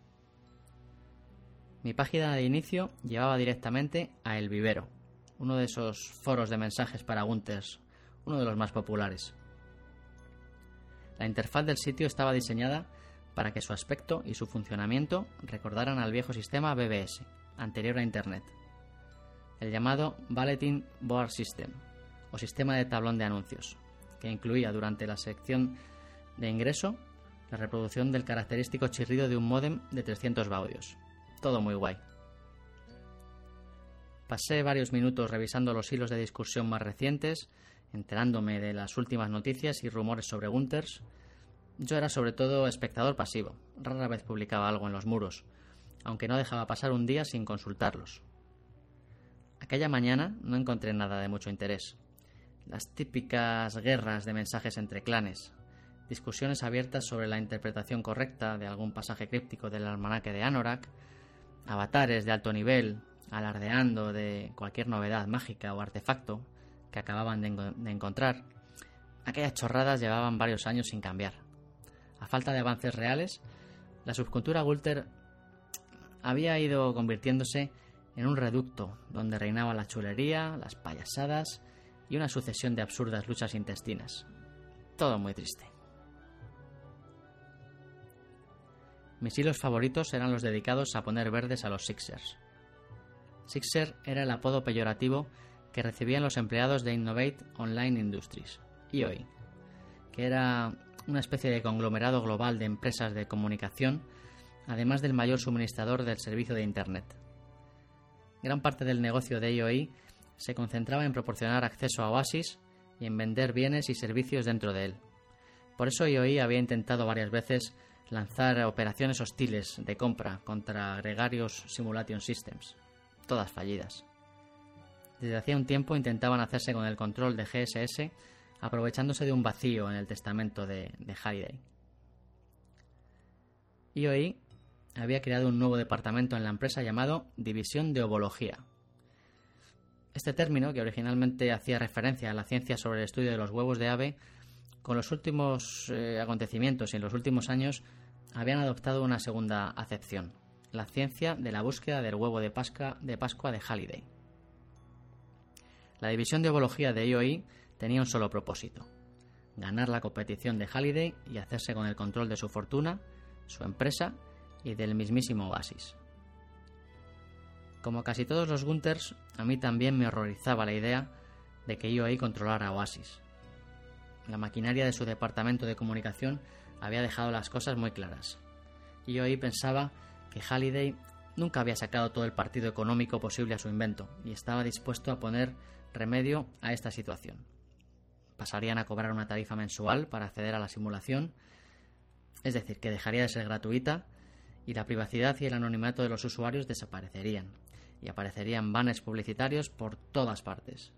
Mi página de inicio llevaba directamente a El Vivero, uno de esos foros de mensajes para Gunters, uno de los más populares. La interfaz del sitio estaba diseñada para que su aspecto y su funcionamiento recordaran al viejo sistema BBS, anterior a Internet, el llamado Bulletin Board System, o sistema de tablón de anuncios, que incluía durante la sección de ingreso la reproducción del característico chirrido de un módem de 300 baudios. Todo muy guay. Pasé varios minutos revisando los hilos de discusión más recientes, enterándome de las últimas noticias y rumores sobre Gunters, yo era sobre todo espectador pasivo, rara vez publicaba algo en los muros, aunque no dejaba pasar un día sin consultarlos. Aquella mañana no encontré nada de mucho interés. Las típicas guerras de mensajes entre clanes, discusiones abiertas sobre la interpretación correcta de algún pasaje críptico del almanaque de Anorak, avatares de alto nivel alardeando de cualquier novedad mágica o artefacto que acababan de, encontrar. Aquellas chorradas llevaban varios años sin cambiar a falta de avances reales, la subcultura Gulter había ido convirtiéndose en un reducto donde reinaba la chulería, las payasadas y una sucesión de absurdas luchas intestinas. Todo muy triste. Mis hilos favoritos eran los dedicados a poner verdes a los Sixers. Sixer era el apodo peyorativo que recibían los empleados de Innovate Online Industries, IOI, que era una especie de conglomerado global de empresas de comunicación, además del mayor suministrador del servicio de Internet. Gran parte del negocio de IOI se concentraba en proporcionar acceso a Oasis y en vender bienes y servicios dentro de él. Por eso IOI había intentado varias veces lanzar operaciones hostiles de compra contra Gregarious Simulation Systems, todas fallidas. Desde hacía un tiempo intentaban hacerse con el control de GSS aprovechándose de un vacío en el testamento de, de Halliday. IOI había creado un nuevo departamento en la empresa llamado División de Ovología. Este término, que originalmente hacía referencia a la ciencia sobre el estudio de los huevos de ave, con los últimos eh, acontecimientos y en los últimos años habían adoptado una segunda acepción, la ciencia de la búsqueda del huevo de Pascua de, Pascua de Halliday. La división de ovología de IOI tenía un solo propósito, ganar la competición de Halliday y hacerse con el control de su fortuna, su empresa y del mismísimo Oasis. Como casi todos los Gunters, a mí también me horrorizaba la idea de que IOI controlara Oasis. La maquinaria de su departamento de comunicación había dejado las cosas muy claras. IOI pensaba que Halliday nunca había sacado todo el partido económico posible a su invento y estaba dispuesto a poner remedio a esta situación pasarían a cobrar una tarifa mensual para acceder a la simulación, es decir, que dejaría de ser gratuita y la privacidad y el anonimato de los usuarios desaparecerían y aparecerían banners publicitarios por todas partes.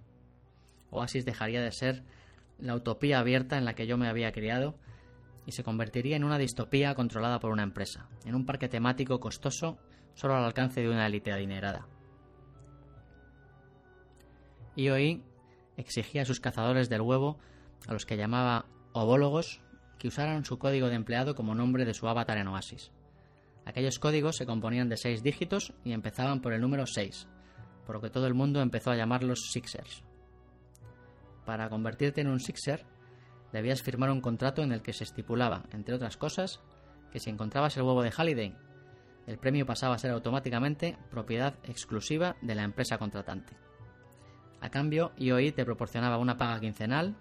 Oasis dejaría de ser la utopía abierta en la que yo me había criado y se convertiría en una distopía controlada por una empresa, en un parque temático costoso solo al alcance de una élite adinerada. IOI exigía a sus cazadores del huevo, a los que llamaba ovólogos, que usaran su código de empleado como nombre de su avatar en Oasis. Aquellos códigos se componían de seis dígitos y empezaban por el número 6, por lo que todo el mundo empezó a llamarlos Sixers. Para convertirte en un Sixer, debías firmar un contrato en el que se estipulaba, entre otras cosas, que si encontrabas el huevo de Halliday, el premio pasaba a ser automáticamente propiedad exclusiva de la empresa contratante. A cambio, IOI te proporcionaba una paga quincenal,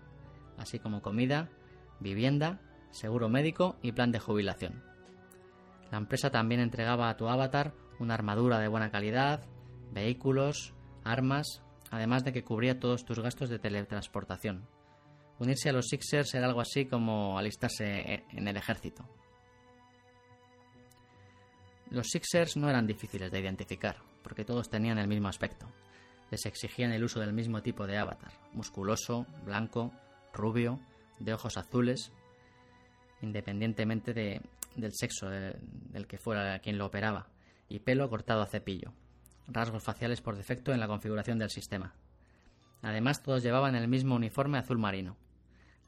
así como comida, vivienda, seguro médico y plan de jubilación. La empresa también entregaba a tu avatar una armadura de buena calidad, vehículos, armas, además de que cubría todos tus gastos de teletransportación. Unirse a los Sixers era algo así como alistarse en el ejército. Los Sixers no eran difíciles de identificar, porque todos tenían el mismo aspecto les exigían el uso del mismo tipo de avatar, musculoso, blanco, rubio, de ojos azules, independientemente de, del sexo del que fuera quien lo operaba, y pelo cortado a cepillo, rasgos faciales por defecto en la configuración del sistema. Además, todos llevaban el mismo uniforme azul marino.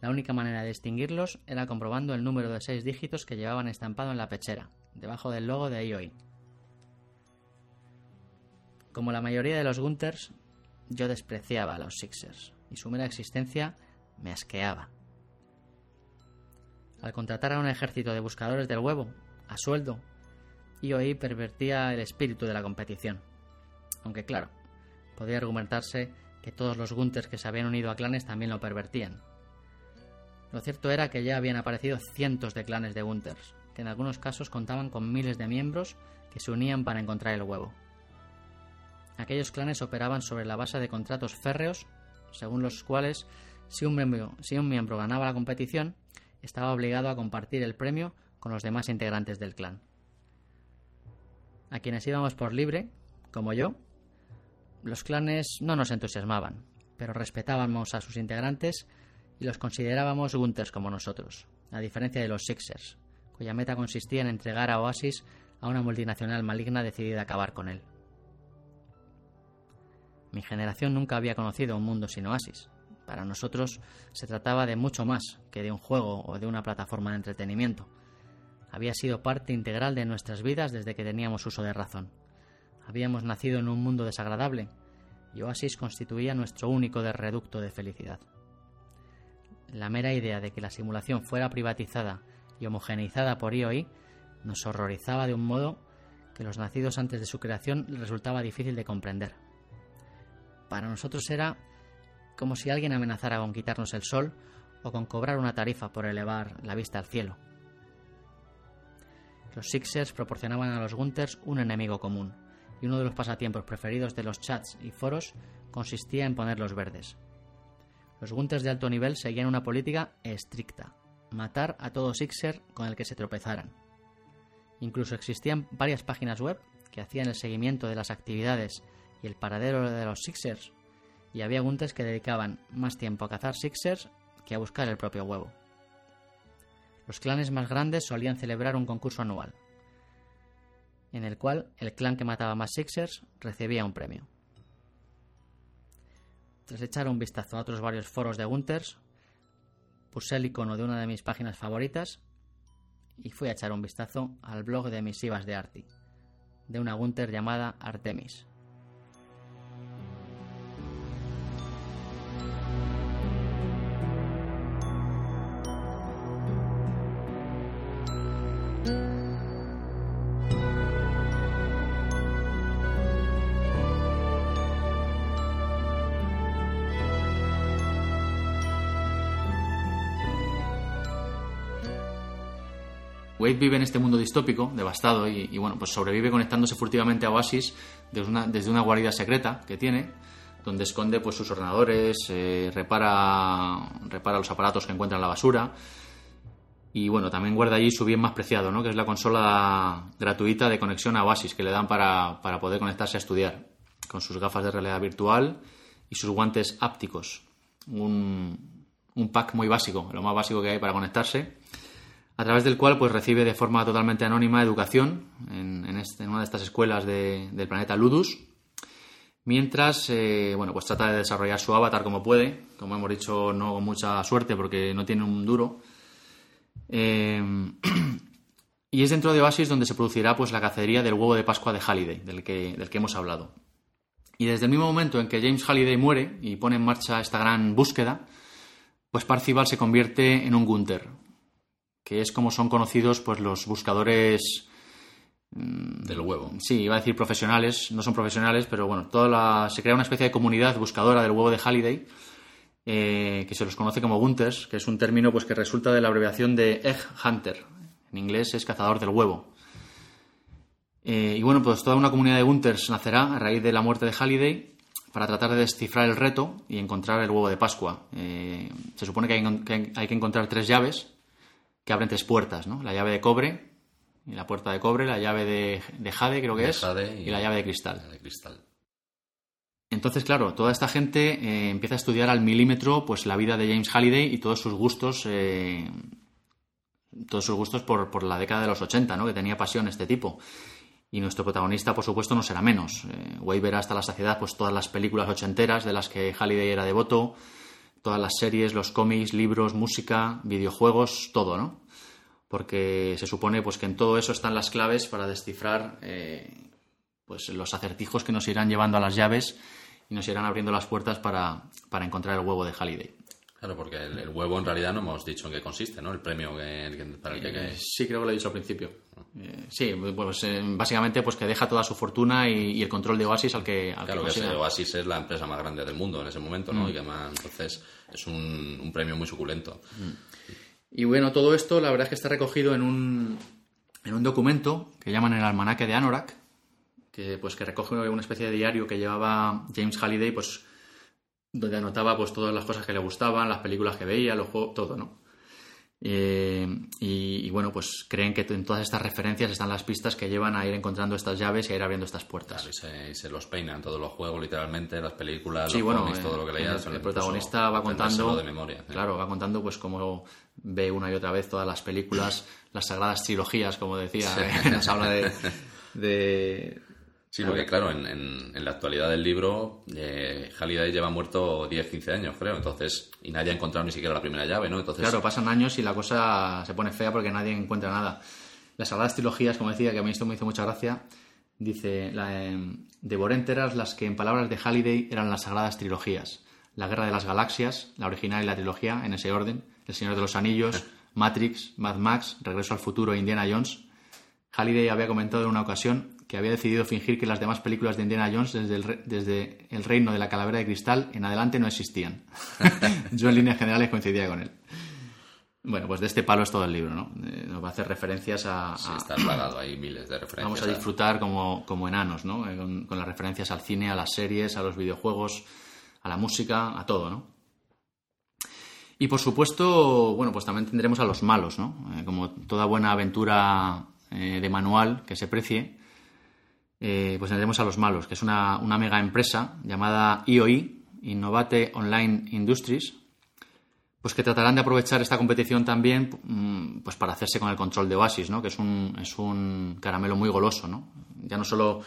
La única manera de distinguirlos era comprobando el número de seis dígitos que llevaban estampado en la pechera, debajo del logo de IOI. Como la mayoría de los Gunters, yo despreciaba a los Sixers, y su mera existencia me asqueaba. Al contratar a un ejército de buscadores del huevo, a sueldo, IOI pervertía el espíritu de la competición. Aunque claro, podía argumentarse que todos los Gunters que se habían unido a clanes también lo pervertían. Lo cierto era que ya habían aparecido cientos de clanes de Gunters, que en algunos casos contaban con miles de miembros que se unían para encontrar el huevo. Aquellos clanes operaban sobre la base de contratos férreos, según los cuales si un miembro, si un miembro ganaba la competición, estaba obligado a compartir el premio con los demás integrantes del clan. A quienes íbamos por libre, como yo, los clanes no nos entusiasmaban, pero respetábamos a sus integrantes y los considerábamos Gunters como nosotros, a diferencia de los Sixers, cuya meta consistía en entregar a Oasis a una multinacional maligna decidida a acabar con él. Mi generación nunca había conocido un mundo sin Oasis, para nosotros se trataba de mucho más que de un juego o de una plataforma de entretenimiento. Había sido parte integral de nuestras vidas desde que teníamos uso de razón. Habíamos nacido en un mundo desagradable y Oasis constituía nuestro único reducto de felicidad. La mera idea de que la simulación fuera privatizada y homogeneizada por IOI nos horrorizaba de un modo que los nacidos antes de su creación resultaba difícil de comprender. Para nosotros era como si alguien amenazara con quitarnos el sol o con cobrar una tarifa por elevar la vista al cielo. Los Sixers proporcionaban a los Gunters un enemigo común, y uno de los pasatiempos preferidos de los chats y foros consistía en ponerlos verdes. Los Gunters de alto nivel seguían una política estricta, matar a todo Sixer con el que se tropezaran. Incluso existían varias páginas web que hacían el seguimiento de las actividades y el paradero de los Sixers y había guntes que dedicaban más tiempo a cazar Sixers que a buscar el propio huevo. Los clanes más grandes solían celebrar un concurso anual, en el cual el clan que mataba más Sixers recibía un premio. Tras echar un vistazo a otros varios foros de Gunters, puse el icono de una de mis páginas favoritas y fui a echar un vistazo al blog de misivas de Arti, de una Gunter llamada Artemis. Wade vive en este mundo distópico, devastado, y, bueno, pues sobrevive conectándose furtivamente a Oasis desde una, desde guarida secreta que tiene, donde esconde pues sus ordenadores, eh, repara, los aparatos que encuentra en la basura. Y bueno, también guarda allí su bien más preciado, ¿no? que es la consola gratuita de conexión a Oasis que le dan para, poder conectarse a estudiar, con sus gafas de realidad virtual y sus guantes ápticos. Un pack muy básico, lo más básico que hay para conectarse a través del cual pues recibe de forma totalmente anónima educación en, una de estas escuelas del planeta Ludus, mientras eh, bueno, pues trata de desarrollar su avatar como puede, como hemos dicho, no con mucha suerte porque no tiene un duro. Eh, y es dentro de Oasis donde se producirá pues la cacería del huevo de Pascua de Halliday, del que, del que hemos hablado. Y desde el mismo momento en que James Halliday muere y pone en marcha esta gran búsqueda, pues Parcival se convierte en un Gunther, que es como son conocidos pues los buscadores mm, del huevo. Sí, iba a decir profesionales, no son profesionales, pero bueno, toda la, se crea una especie de comunidad buscadora del huevo de Halliday, eh, que se los conoce como Gunters, que es un término pues que resulta de la abreviación de Egg Hunter. En inglés es cazador del huevo. Eh, y bueno, pues toda una comunidad de Gunters nacerá a raíz de la muerte de Halliday para tratar de descifrar el reto y encontrar el huevo de Pascua. Eh, se supone que hay que encontrar tres llaves que abren tres puertas, ¿no? La llave de cobre, y la puerta de cobre, la llave de, jade, creo que es, y, la llave de cristal. de cristal. Entonces, claro, toda esta gente eh, empieza a estudiar al milímetro pues la vida de James Halliday y todos sus gustos, eh, todos sus gustos por, por, la década de los 80, ¿no? que tenía pasión este tipo. Y nuestro protagonista, por supuesto, no será menos. Eh, Way verá hasta la saciedad pues, todas las películas ochenteras de las que Halliday era devoto, todas las series, los cómics, libros, música, videojuegos, todo, ¿no? Porque se supone pues, que en todo eso están las claves para descifrar eh, pues, los acertijos que nos irán llevando a las llaves y nos irán abriendo las puertas para, para encontrar el huevo de Halliday. Claro, porque el, el, huevo en realidad no hemos dicho en qué consiste, ¿no? El premio que, que, para el que, eh, Sí, creo que lo he dicho al principio. Eh, sí, pues eh, básicamente pues que deja toda su fortuna y, y el control de Oasis al que al Claro, que, que. Oasis es la empresa más grande del mundo en ese momento, ¿no? Mm. Y que más, entonces es un, un, premio muy suculento. Y bueno, todo esto la verdad es que está recogido en un, en un documento que llaman el almanaque de Anorak, que pues que recoge una especie de diario que llevaba James Halliday, pues donde anotaba pues todas las cosas que le gustaban, las películas que veía, los juegos, todo, ¿no? Eh, y, y, bueno, pues creen que en todas estas referencias están las pistas que llevan a ir encontrando estas llaves y a ir abriendo estas puertas. Claro, y, se, y, se, los peinan todos los juegos, literalmente, las películas, sí, los bueno, cómics, eh, todo lo que leías. El, el protagonista va contando, de memoria, ¿eh? claro, va contando pues cómo ve una y otra vez todas las películas, las sagradas trilogías, como decía, sí. ¿eh? nos habla de, de Sí, porque claro, en, en, en, la actualidad del libro, eh, Halliday lleva muerto 10, 15 años, creo, entonces, y nadie ha encontrado ni siquiera la primera llave, ¿no? Entonces... Claro, pasan años y la cosa se pone fea porque nadie encuentra nada. Las sagradas trilogías, como decía, que a mí esto me hizo mucha gracia, dice, la, eh, devoré enteras las que en palabras de Halliday eran las sagradas trilogías. La Guerra de las Galaxias, la original y la trilogía, en ese orden, El Señor de los Anillos, Matrix, Mad Max, Regreso al Futuro e Indiana Jones. Halliday había comentado en una ocasión que había decidido fingir que las demás películas de Indiana Jones desde el, desde el reino de la calavera de cristal en adelante no existían. Yo en líneas generales coincidía con él. Bueno, pues de este palo es todo el libro, ¿no? Eh, nos va a hacer referencias a... sí, está plagado, hay miles de referencias. Vamos a disfrutar como, como enanos, ¿no? Eh, con, con, las referencias al cine, a las series, a los videojuegos, a la música, a todo, ¿no? Y por supuesto, bueno, pues también tendremos a los malos, ¿no? Eh, como toda buena aventura de manual que se precie, eh, pues tendremos a los malos, que es una, una, mega empresa llamada IOI, Innovate Online Industries, pues que tratarán de aprovechar esta competición también pues para hacerse con el control de Oasis, ¿no? que es un, es un caramelo muy goloso, ¿no? ya no solo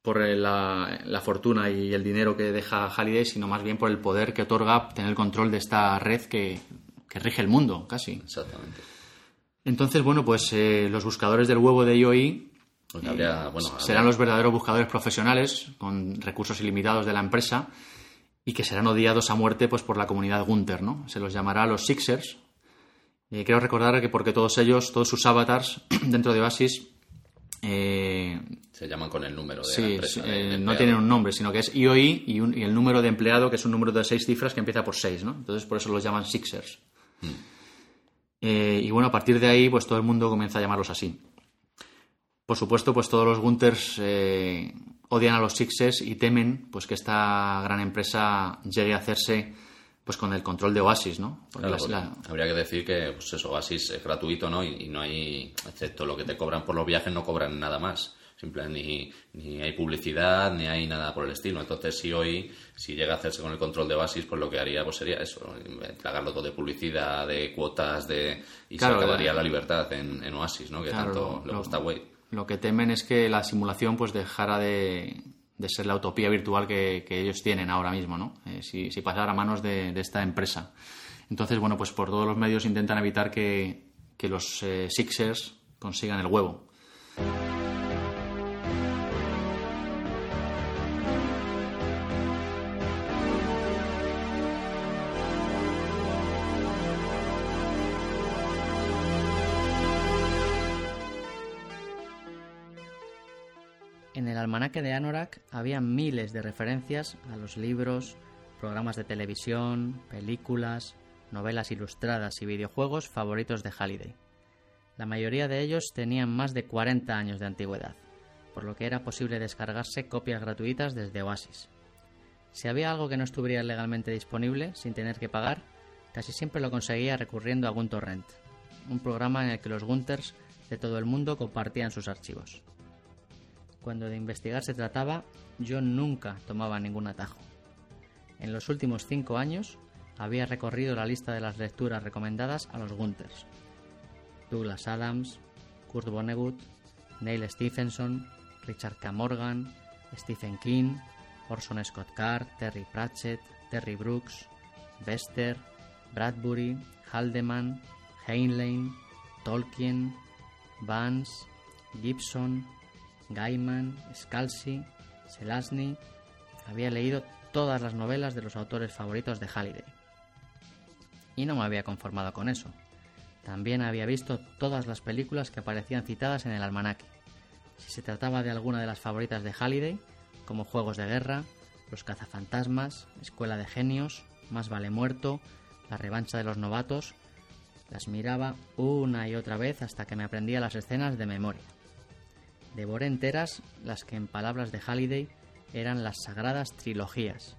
por la, la, fortuna y el dinero que deja Halliday, sino más bien por el poder que otorga tener el control de esta red que, que rige el mundo, casi. Exactamente. Entonces, bueno, pues eh, los buscadores del huevo de IOI habría, bueno, serán habría... los verdaderos buscadores profesionales con recursos ilimitados de la empresa y que serán odiados a muerte pues por la comunidad Gunter, ¿no? Se los llamará los Sixers. Eh, quiero recordar que porque todos ellos, todos sus avatars dentro de Oasis eh, se llaman con el número de sí, la empresa. Sí, de, eh, no tienen un nombre, sino que es IOI y, un, y, el número de empleado, que es un número de seis cifras que empieza por seis, ¿no? Entonces por eso los llaman Sixers. Hmm. Eh, y bueno, a partir de ahí, pues todo el mundo comienza a llamarlos así. Por supuesto, pues todos los Gunters eh, odian a los Sixers y temen pues que esta gran empresa llegue a hacerse pues con el control de Oasis, ¿no? Porque claro, la... Habría que decir que pues eso, Oasis es gratuito, ¿no? Y, y, no hay, excepto lo que te cobran por los viajes, no cobran nada más. Simple, ni, ni hay publicidad, ni hay nada por el estilo. Entonces, si hoy, si llega a hacerse con el control de Oasis, pues lo que haría pues sería eso, tragarlo todo de publicidad, de cuotas, de y claro, se acabaría la, la libertad en, en, Oasis, ¿no? Que claro, tanto lo, le gusta a Wade lo que temen es que la simulación pues dejara de, de ser la utopía virtual que, que, ellos tienen ahora mismo, ¿no? Eh, si, si, pasara a manos de, de, esta empresa. Entonces, bueno, pues por todos los medios intentan evitar que, que los eh, Sixers consigan el huevo. Almanaque de Anorak había miles de referencias a los libros, programas de televisión, películas, novelas ilustradas y videojuegos favoritos de Halliday. La mayoría de ellos tenían más de 40 años de antigüedad, por lo que era posible descargarse copias gratuitas desde Oasis. Si había algo que no estuviera legalmente disponible sin tener que pagar, casi siempre lo conseguía recurriendo a GunTorrent, un programa en el que los Gunters de todo el mundo compartían sus archivos. Cuando de investigar se trataba, yo nunca tomaba ningún atajo. En los últimos cinco años había recorrido la lista de las lecturas recomendadas a los Gunters. Douglas Adams, Kurt Vonnegut, Neil Stephenson, Richard K. Morgan, Stephen King, Orson Scott Card, Terry Pratchett, Terry Brooks, Bester, Bradbury, Haldeman, Heinlein, Tolkien, Vance, Gibson, Gaiman, Scalzi, Selazny. Había leído todas las novelas de los autores favoritos de Halliday. Y no me había conformado con eso. También había visto todas las películas que aparecían citadas en el almanaque. Si se trataba de alguna de las favoritas de Halliday, como Juegos de Guerra, Los cazafantasmas, Escuela de Genios, Más vale muerto, La revancha de los novatos, las miraba una y otra vez hasta que me aprendía las escenas de memoria. Devoré enteras las que en palabras de Halliday eran las sagradas trilogías.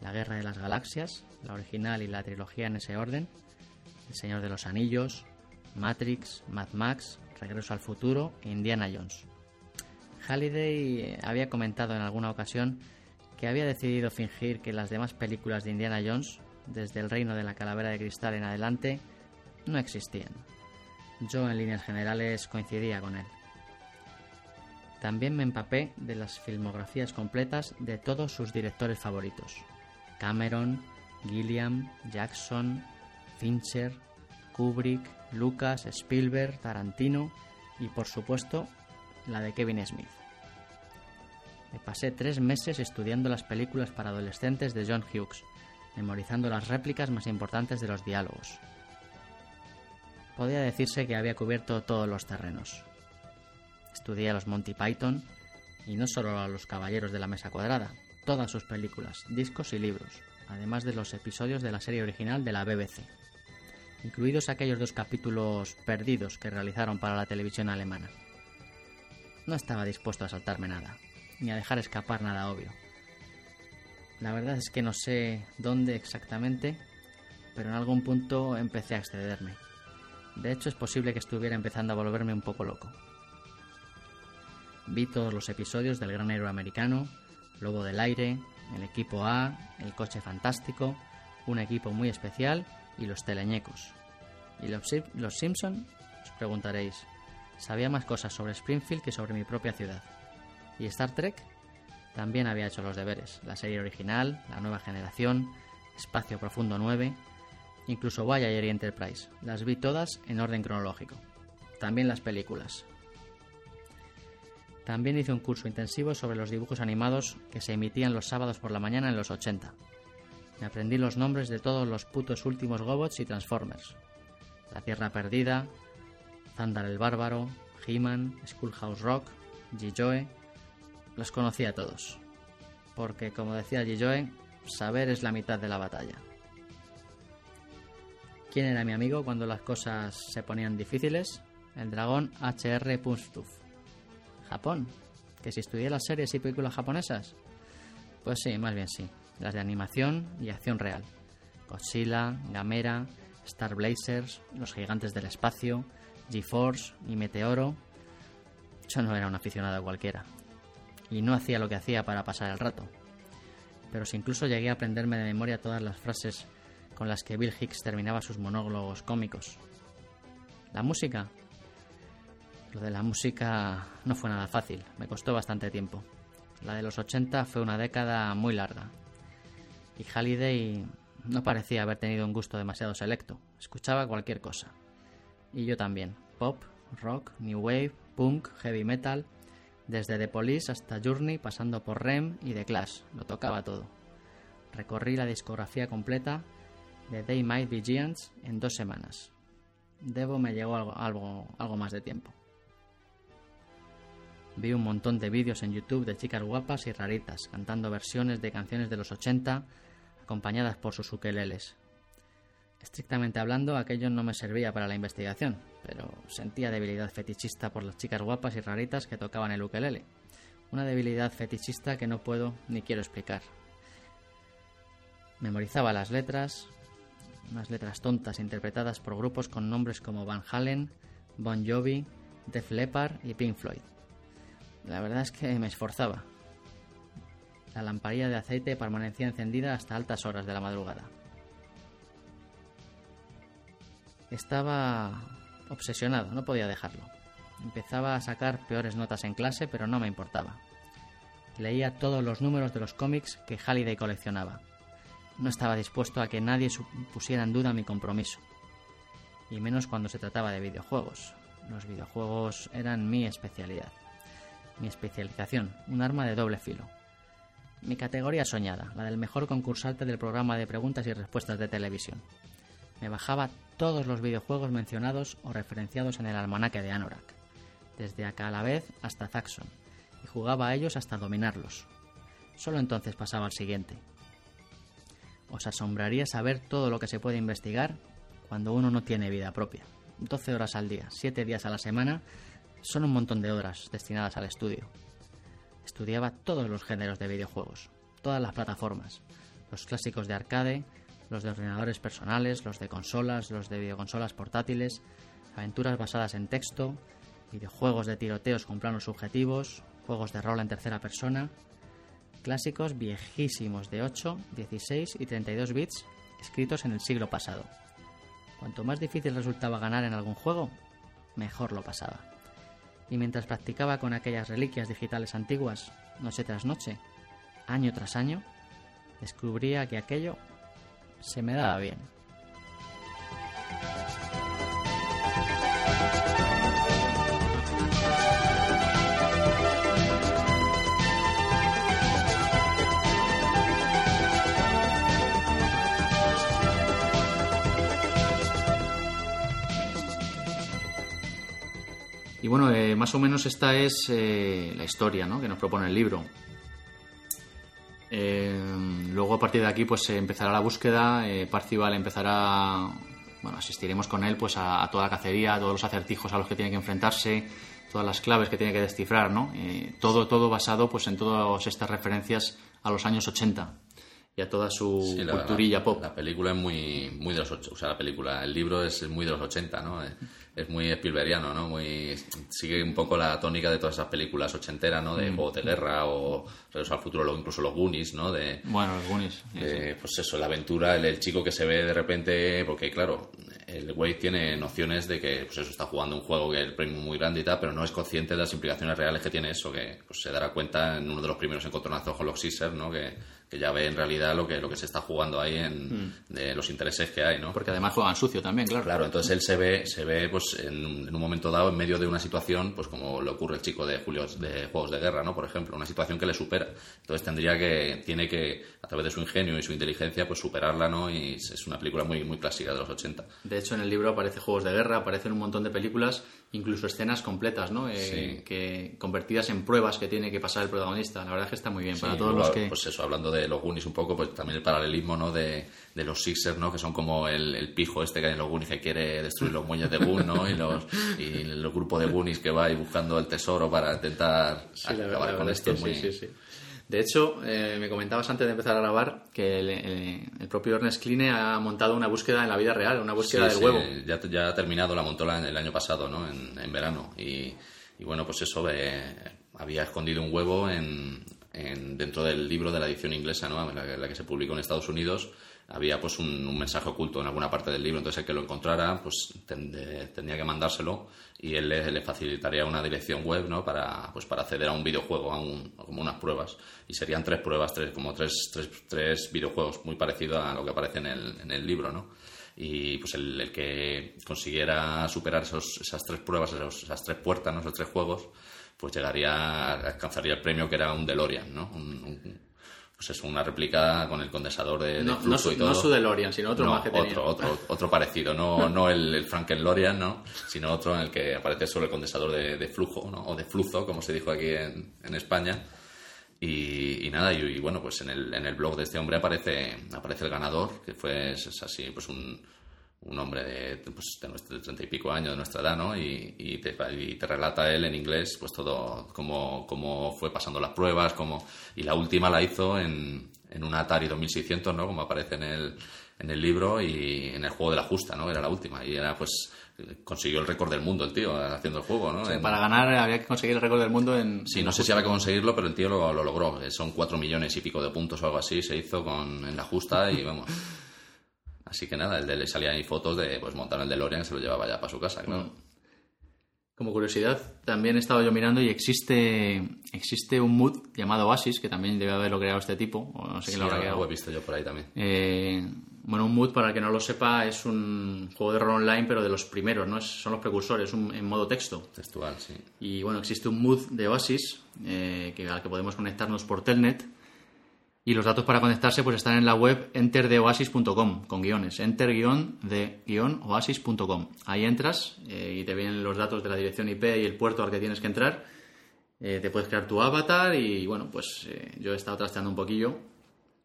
La Guerra de las Galaxias, la original y la trilogía en ese orden, El Señor de los Anillos, Matrix, Mad Max, Regreso al Futuro e Indiana Jones. Halliday había comentado en alguna ocasión que había decidido fingir que las demás películas de Indiana Jones, desde El Reino de la Calavera de Cristal en adelante, no existían. Yo en líneas generales coincidía con él. También me empapé de las filmografías completas de todos sus directores favoritos. Cameron, Gilliam, Jackson, Fincher, Kubrick, Lucas, Spielberg, Tarantino y por supuesto la de Kevin Smith. Me pasé tres meses estudiando las películas para adolescentes de John Hughes, memorizando las réplicas más importantes de los diálogos. Podía decirse que había cubierto todos los terrenos. Estudié a los Monty Python y no solo a los Caballeros de la Mesa Cuadrada, todas sus películas, discos y libros, además de los episodios de la serie original de la BBC, incluidos aquellos dos capítulos perdidos que realizaron para la televisión alemana. No estaba dispuesto a saltarme nada, ni a dejar escapar nada obvio. La verdad es que no sé dónde exactamente, pero en algún punto empecé a excederme. De hecho, es posible que estuviera empezando a volverme un poco loco. Vi todos los episodios del Gran Héroe Americano, Lobo del Aire, El Equipo A, El Coche Fantástico, Un Equipo Muy Especial y Los Teleñecos. ¿Y los, los Simpson? Os preguntaréis. Sabía más cosas sobre Springfield que sobre mi propia ciudad. ¿Y Star Trek? También había hecho los deberes. La serie original, La Nueva Generación, Espacio Profundo 9, incluso Voyager y Enterprise. Las vi todas en orden cronológico. También las películas. También hice un curso intensivo sobre los dibujos animados que se emitían los sábados por la mañana en los 80. Me aprendí los nombres de todos los putos últimos Gobots y Transformers. La Tierra Perdida, Zandar el Bárbaro, He-Man, Schoolhouse Rock, G-Joe. Los conocía a todos. Porque, como decía G-Joe, saber es la mitad de la batalla. ¿Quién era mi amigo cuando las cosas se ponían difíciles? El dragón HR Punstuf Japón. ¿Que si estudié las series y películas japonesas? Pues sí, más bien sí. Las de animación y acción real. Godzilla, Gamera, Star Blazers, Los Gigantes del Espacio, G-Force y Meteoro. Yo no era un aficionado cualquiera. Y no hacía lo que hacía para pasar el rato. Pero si incluso llegué a aprenderme de memoria todas las frases con las que Bill Hicks terminaba sus monólogos cómicos. La música, lo de la música no fue nada fácil, me costó bastante tiempo. La de los 80 fue una década muy larga. Y Halliday no parecía haber tenido un gusto demasiado selecto, escuchaba cualquier cosa. Y yo también, pop, rock, new wave, punk, heavy metal, desde The Police hasta Journey, pasando por Rem y The Clash, lo tocaba todo. Recorrí la discografía completa de They Might Be Giants en dos semanas. Debo me llegó algo, algo, algo más de tiempo. Vi un montón de vídeos en YouTube de chicas guapas y raritas cantando versiones de canciones de los 80 acompañadas por sus ukeleles. Estrictamente hablando, aquello no me servía para la investigación, pero sentía debilidad fetichista por las chicas guapas y raritas que tocaban el ukelele. Una debilidad fetichista que no puedo ni quiero explicar. Memorizaba las letras, unas letras tontas interpretadas por grupos con nombres como Van Halen, Bon Jovi, Def Leppard y Pink Floyd la verdad es que me esforzaba. La lamparilla de aceite permanecía encendida hasta altas horas de la madrugada. Estaba obsesionado, no podía dejarlo. Empezaba a sacar peores notas en clase, pero no me importaba. Leía todos los números de los cómics que Halliday coleccionaba. No estaba dispuesto a que nadie pusiera en duda mi compromiso. Y menos cuando se trataba de videojuegos. Los videojuegos eran mi especialidad. Mi especialización, un arma de doble filo. Mi categoría soñada, la del mejor concursante del programa de preguntas y respuestas de televisión. Me bajaba todos los videojuegos mencionados o referenciados en el almanaque de Anorak, desde acá a la vez hasta Zaxxon, y jugaba a ellos hasta dominarlos. Solo entonces pasaba al siguiente. Os asombraría saber todo lo que se puede investigar cuando uno no tiene vida propia. 12 horas al día, 7 días a la semana, son un montón de horas destinadas al estudio. Estudiaba todos los géneros de videojuegos, todas las plataformas, los clásicos de arcade, los de ordenadores personales, los de consolas, los de videoconsolas portátiles, aventuras basadas en texto, videojuegos de tiroteos con planos subjetivos, juegos de rol en tercera persona, clásicos viejísimos de 8, 16 y 32 bits escritos en el siglo pasado. Cuanto más difícil resultaba ganar en algún juego, mejor lo pasaba. Y mientras practicaba con aquellas reliquias digitales antiguas, noche tras noche, año tras año, descubría que aquello se me daba bien. Y bueno, eh, más o menos esta es eh, la historia ¿no? que nos propone el libro. Eh, luego a partir de aquí pues empezará la búsqueda, Parcival empezará, bueno, asistiremos con él pues a, toda la cacería, a todos los acertijos a los que tiene que enfrentarse, todas las claves que tiene que descifrar, ¿no? todo, todo basado pues en todas estas referencias a los años 80 y a toda su culturilla pop. La película es muy, muy de los 80, o sea, la película, el libro es muy de los 80, ¿no? es muy Spielbergiano, ¿no? Muy, sigue un poco la tónica de todas esas películas ochenteras, ¿no? De mm. juegos de guerra o Regreso al futuro, incluso los Goonies, ¿no? De, bueno, los Goonies. Pues eso, la aventura, el, chico que se ve de repente, porque claro, el güey tiene nociones de que pues eso está jugando un juego que el premio muy grande y tal, pero no es consciente de las implicaciones reales que tiene eso, que pues, se dará cuenta en uno de los primeros encontronazos con los Caesar, ¿no? Que, que ya ve en realidad lo que, lo que se está jugando ahí en mm. de los intereses que hay, ¿no? Porque además juegan sucio también, claro. Claro, entonces él se ve, se ve pues en, un momento dado en medio de una situación, pues como le ocurre al chico de Julio de Juegos de Guerra, ¿no? Por ejemplo, una situación que le supera. Entonces tendría que, tiene que, a través de su ingenio y su inteligencia, pues superarla, ¿no? Y es una película muy, muy clásica de los 80. De hecho, en el libro aparece Juegos de Guerra, aparecen un montón de películas incluso escenas completas, ¿no? Eh, que convertidas en pruebas que tiene que pasar el protagonista. La verdad es que está muy bien para todos los que... Pues eso, hablando de los Goonies un poco, pues también el paralelismo, ¿no? De, los Sixers, ¿no? Que son como el, pijo este que hay en los Goonies que quiere destruir los muelles de Goon, ¿no? Y, los, y el grupo de Goonies que va ahí buscando el tesoro para intentar acabar con esto. Sí, sí, sí. De hecho, eh, me comentabas antes de empezar a grabar que el, propio Ernest Kline ha montado una búsqueda en la vida real, una búsqueda del huevo. Ya, ya ha terminado, la montó el año pasado, ¿no? En, verano. Y, bueno, pues eso, eh, había escondido un huevo en, dentro del libro de la edición inglesa, ¿no? la que se publicó en Estados Unidos había pues un, mensaje oculto en alguna parte del libro, entonces el que lo encontrara pues tendría que mandárselo y él le, facilitaría una dirección web ¿no? para, pues, para acceder a un videojuego, a un, como unas pruebas. Y serían tres pruebas, tres, como tres, tres, tres videojuegos muy parecidos a lo que aparece en el, en el libro, ¿no? y pues el, que consiguiera superar esos, esas tres pruebas, esas tres puertas, esos tres juegos, pues llegaría, alcanzaría el premio que era un DeLorean, ¿no? pues es una réplica con el condensador de, no, flujo y todo. No su DeLorean, sino otro más que otro, otro, otro, parecido, no, no el, el Frankenlorian, ¿no? sino otro en el que aparece solo el condensador de, flujo, ¿no? o de flujo, como se dijo aquí en, en España. Y, nada, y, bueno, pues en el, en el blog de este hombre aparece, aparece el ganador, que fue es así, pues un, un hombre de, pues, de, treinta y pico años de nuestra edad, ¿no? Y, y, te, y, te, relata él en inglés, pues todo, cómo, cómo fue pasando las pruebas, cómo, y la última la hizo en, en un Atari 2600, ¿no? Como aparece en el, en el libro y en el juego de la justa, ¿no? Era la última. Y era, pues, consiguió el récord del mundo el tío haciendo el juego, ¿no? O sea, En- para ganar había que conseguir el récord del mundo en... Sí, no sé si había que conseguirlo, pero el tío lo, lo logró. Son cuatro millones y pico de puntos o algo así, se hizo con, en la justa y vamos. Así que nada, el de, le salían ahí fotos de pues montar el DeLorean y se lo llevaba ya para su casa, claro. Como curiosidad, también he estado yo mirando y existe, existe un mood llamado Oasis, que también debe haberlo creado este tipo, o no sé Sí, quién lo habrá creado. he visto yo por ahí también. Eh, bueno, un mood, para el que no lo sepa, es un juego de rol online, pero de los primeros, ¿no? Es- son los precursores, un- en modo texto. Textual, sí. Y bueno, existe un mood de Oasis eh, que, al que podemos conectarnos por Telnet. Y los datos para conectarse pues están en la web enterdeoasis.com con guiones, enter-de-oasis.com. Ahí entras eh, y te vienen los datos de la dirección IP y el puerto al que tienes que entrar. Eh, te puedes crear tu avatar y bueno, pues eh, yo he estado trasteando un poquillo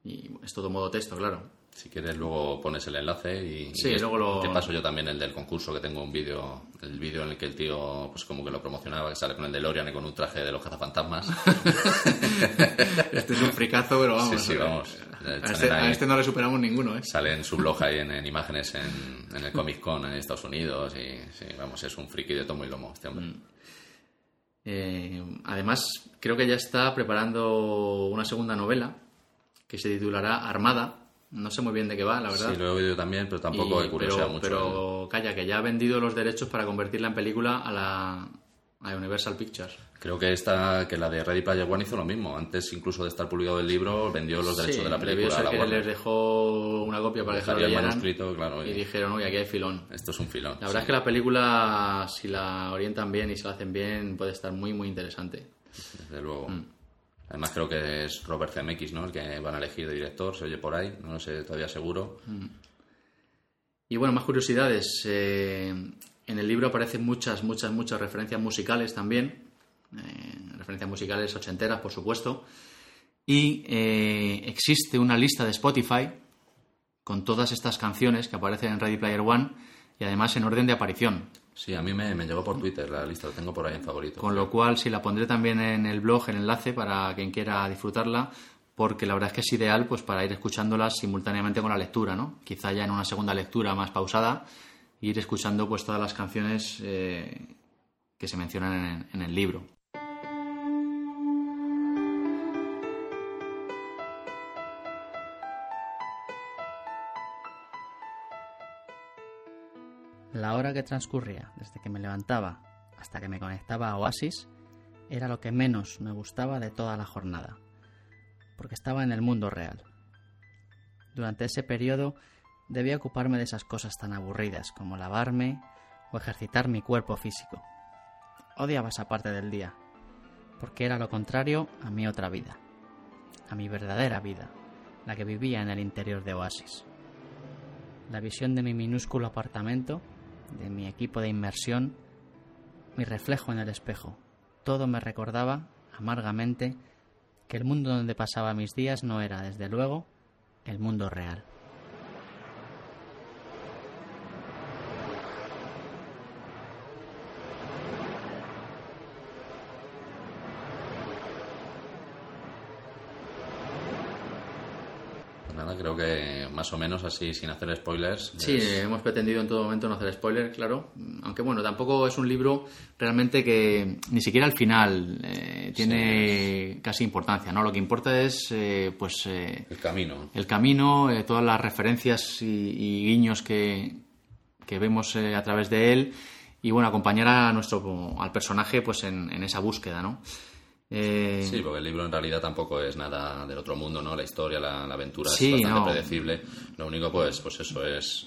y es todo modo texto, claro. Si quieres luego pones el enlace y, Sí, y luego lo- te paso yo también el del concurso que tengo un vídeo, el vídeo en el que el tío pues como que lo promocionaba, que sale con el DeLorean y con un traje de los cazafantasmas. Este es un fricazo, pero vamos. Sí, sí, vamos. A este, a este no le superamos ninguno, ¿eh? Sale en su blog ahí en, en imágenes en, en el Comic Con en Estados Unidos y sí, vamos, es un friki de tomo y lomo este hombre. Eh, además, creo que ya está preparando una segunda novela que se titulará Armada. No sé muy bien de qué va, la verdad. Sí, lo he oído también, pero tampoco Y- he curioseado pero, mucho. Pero calla, que ya ha vendido los derechos para convertirla en película a la a Universal Pictures. Creo que esta, que la de Ready Player One hizo lo mismo. Antes, incluso de estar publicado el libro, vendió los derechos Sí, de la película a ser la que Warner. les dejó una copia para que se lo Dejaría el manuscrito, claro. y y dijeron, uy, aquí hay filón. Esto es un filón. La verdad es que la película, si la orientan bien y se la hacen bien, puede estar muy, muy interesante. Desde luego. Mm. Además creo que es Robert Zemeckis, ¿no? El que van a elegir de director, se oye por ahí, no lo sé todavía seguro. Y bueno, más curiosidades. Eh, en el libro aparecen muchas, muchas, muchas referencias musicales también. Eh, referencias musicales ochenteras, por supuesto. Y eh, existe una lista de Spotify con todas estas canciones que aparecen en Ready Player One y además en orden de aparición. Sí, a mí me, me llegó por Twitter la lista, lo tengo por ahí en favorito. Con lo cual, sí, la pondré también en el blog, el enlace, para quien quiera disfrutarla, porque la verdad es que es ideal pues para ir escuchándolas simultáneamente con la lectura, ¿no? Quizá ya en una segunda lectura más pausada, ir escuchando pues todas las canciones eh, que se mencionan en, en el libro. La hora que transcurría desde que me levantaba hasta que me conectaba a Oasis era lo que menos me gustaba de toda la jornada, porque estaba en el mundo real. Durante ese periodo debía ocuparme de esas cosas tan aburridas como lavarme o ejercitar mi cuerpo físico. Odiaba esa parte del día, porque era lo contrario a mi otra vida, a mi verdadera vida, la que vivía en el interior de Oasis. La visión de mi minúsculo apartamento, de mi equipo de inmersión, mi reflejo en el espejo, todo me recordaba amargamente que el mundo donde pasaba mis días no era, desde luego, el mundo real. Pues nada, creo que más o menos así, sin hacer spoilers. Sí, es- hemos pretendido en todo momento no hacer spoiler, claro. Aunque bueno, tampoco es un libro realmente que ni siquiera al final eh, tiene casi importancia, ¿no? Lo que importa es, eh, pues, eh, el camino. el camino, todas las referencias y, y guiños que, que vemos a través de él y bueno, acompañar a nuestro al personaje pues en, en esa búsqueda, ¿no? Eh, Sí, porque el libro en realidad tampoco es nada del otro mundo, ¿no? La historia, la, la aventura Sí, es bastante no. predecible. Lo único, pues, pues eso es.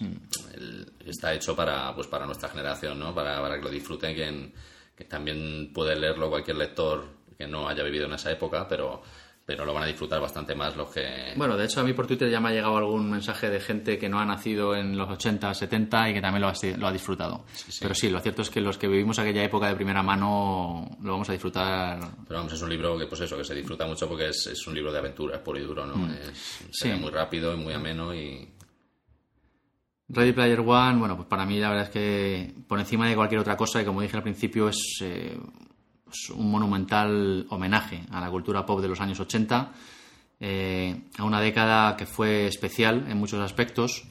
el- está hecho para, pues, para nuestra generación, ¿no? Para, para que lo disfruten, quien, que también puede leerlo cualquier lector que no haya vivido en esa época, pero, pero lo van a disfrutar bastante más los que. Bueno, de hecho a mí por Twitter ya me ha llegado algún mensaje de gente que no ha nacido en los 80, 70 y que también lo ha, lo ha disfrutado. sí. Pero sí, lo cierto es que los que vivimos aquella época de primera mano lo vamos a disfrutar. Pero vamos, es un libro que, pues eso, que se disfruta mucho porque es, es un libro de aventuras, puro y duro, ¿no? Es, Sí. lee muy rápido y muy ameno y, Ready Player One, bueno, pues para mí la verdad es que por encima de cualquier otra cosa, y como dije al principio, es eh, un monumental homenaje a la cultura pop de los años 80, eh, a una década que fue especial en muchos aspectos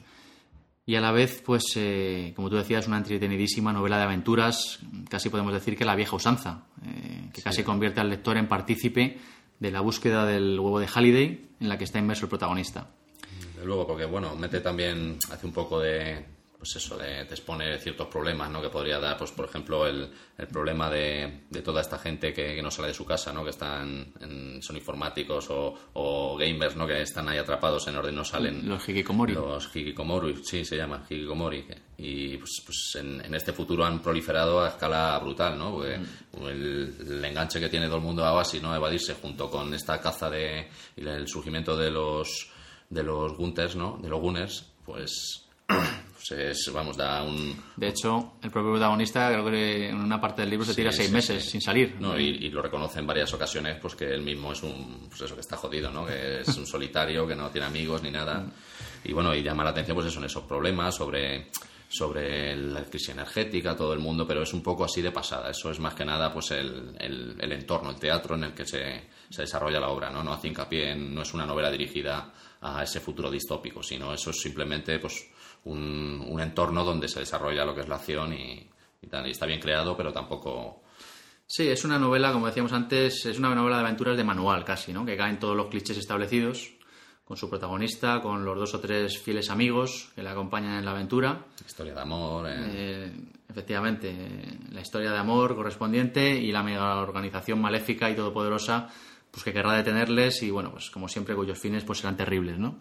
y a la vez, pues, eh, como tú decías, una entretenidísima novela de aventuras, casi podemos decir que la vieja usanza, eh, que casi convierte al lector en partícipe de la búsqueda del huevo de Halliday en la que está inmerso el protagonista. Luego, porque bueno, mete también, hace un poco de, pues eso, de, te expone ciertos problemas, ¿no? Que podría dar, pues por ejemplo, el, el problema de, de, toda esta gente que, no sale de su casa, ¿no? Que están, en, son informáticos o, o, gamers, ¿no? Que están ahí atrapados en orden, no salen. Los hikikomori. Los hikikomori, sí, se llama hikikomori. Y pues, pues en, en, este futuro han proliferado a escala brutal, ¿no? Porque mm. el, el, enganche que tiene todo el mundo a Oasis, ¿no? Evadirse junto con esta caza de, y el surgimiento de los de los Gunters, ¿no? De los Gunners, pues pues vamos, da un... De hecho, el propio protagonista creo que en una parte del libro se tira seis sí, meses sí. sin salir. No, y, y, lo reconoce en varias ocasiones, pues que él mismo es un... Pues eso, que está jodido, ¿no? Que es un solitario, que no tiene amigos ni nada. Y bueno, y llama la atención pues eso, en esos problemas sobre sobre la crisis energética, todo el mundo, pero es un poco así de pasada. Eso es más que nada pues el, el, el entorno, el teatro en el que se, se, desarrolla la obra, ¿no? No hace hincapié en, no es una novela dirigida a ese futuro distópico, sino eso es simplemente pues un, un, entorno donde se desarrolla lo que es la acción y, y, tal, y está bien creado, pero tampoco... Sí, es una novela, como decíamos antes, es una novela de aventuras de manual casi, ¿no? Que caen todos los clichés establecidos, con su protagonista, con los dos o tres fieles amigos que le acompañan en la aventura. Historia de amor. Eh. Eh, efectivamente, la historia de amor correspondiente y la mega organización maléfica y todopoderosa pues que querrá detenerles y, bueno, pues como siempre, cuyos fines pues serán terribles, ¿no?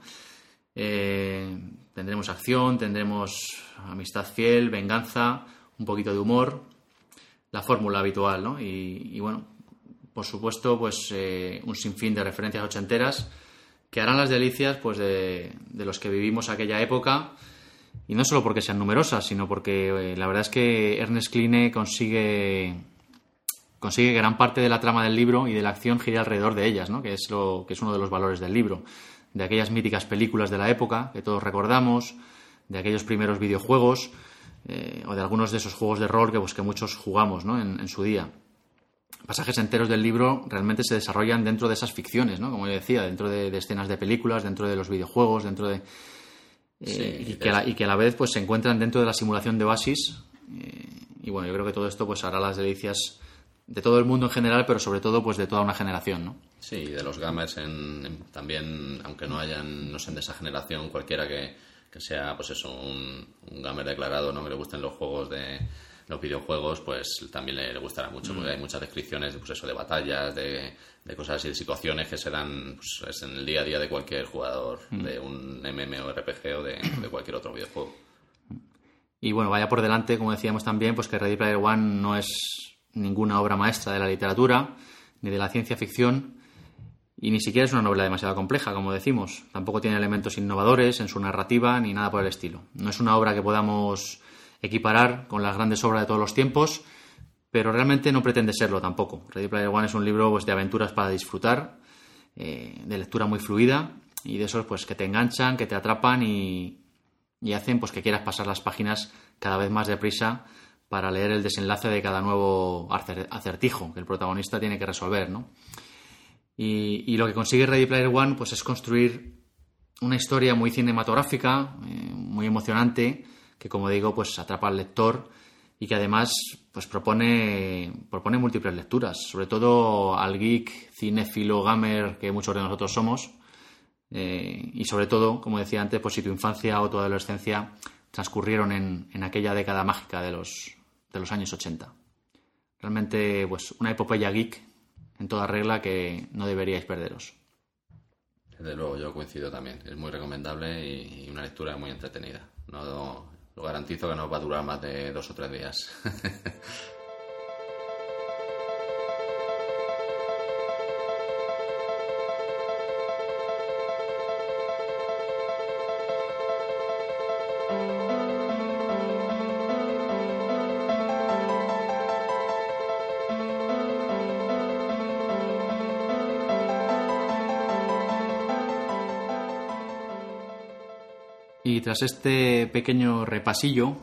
Eh, tendremos acción, tendremos amistad fiel, venganza, un poquito de humor, la fórmula habitual, ¿no? Y, y, bueno, por supuesto, pues eh, un sinfín de referencias ochenteras que harán las delicias pues de, de, los que vivimos aquella época y no solo porque sean numerosas, sino porque eh, la verdad es que Ernest Kline consigue consigue que gran parte de la trama del libro y de la acción gire alrededor de ellas, ¿no? que, es lo, que es uno de los valores del libro de aquellas míticas películas de la época que todos recordamos, de aquellos primeros videojuegos eh, o de algunos de esos juegos de rol que, pues, que muchos jugamos ¿no? en, en, su día. Pasajes enteros del libro realmente se desarrollan dentro de esas ficciones, ¿no? como yo decía, dentro de, de escenas de películas, dentro de los videojuegos, dentro de... Eh, sí, y, que la, y, que a la, vez pues, se encuentran dentro de la simulación de Oasis. Eh, y bueno, yo creo que todo esto pues, hará las delicias de todo el mundo en general, pero sobre todo pues de toda una generación, ¿no? Sí, de los gamers en, en, también, aunque no hayan, no sean de esa generación, cualquiera que, que sea, pues eso, un, un, gamer declarado, ¿no? Que le gusten los juegos de los videojuegos, pues también le, le gustará mucho, mm. porque hay muchas descripciones, pues eso, de batallas, de, de cosas así, de situaciones que se dan pues, en el día a día de cualquier jugador, mm. de un MMORPG o de, de cualquier otro videojuego. Y bueno, vaya por delante, como decíamos también, pues que Ready Player One no es ninguna obra maestra de la literatura ni de la ciencia ficción y ni siquiera es una novela demasiado compleja, como decimos. Tampoco tiene elementos innovadores en su narrativa ni nada por el estilo. No es una obra que podamos equiparar con las grandes obras de todos los tiempos, pero realmente no pretende serlo tampoco. Ready Player One es un libro pues, de aventuras para disfrutar, eh, de lectura muy fluida y de esos pues, que te enganchan, que te atrapan y, y hacen pues, que quieras pasar las páginas cada vez más deprisa para leer el desenlace de cada nuevo acertijo que el protagonista tiene que resolver, ¿no? Y, lo que consigue Ready Player One pues, es construir una historia muy cinematográfica, eh, muy emocionante, que como digo, pues atrapa al lector y que además pues propone, propone múltiples lecturas, sobre todo al geek, cinéfilo, gamer que muchos de nosotros somos, eh, y sobre todo, como decía antes, pues si tu infancia o tu adolescencia transcurrieron en, en aquella década mágica de los, de los años 80. Realmente, pues, una epopeya geek en toda regla que no deberíais perderos. Desde luego, yo coincido también. Es muy recomendable y una lectura muy entretenida. No, lo garantizo que no va a durar más de dos o tres días. Y tras este pequeño repasillo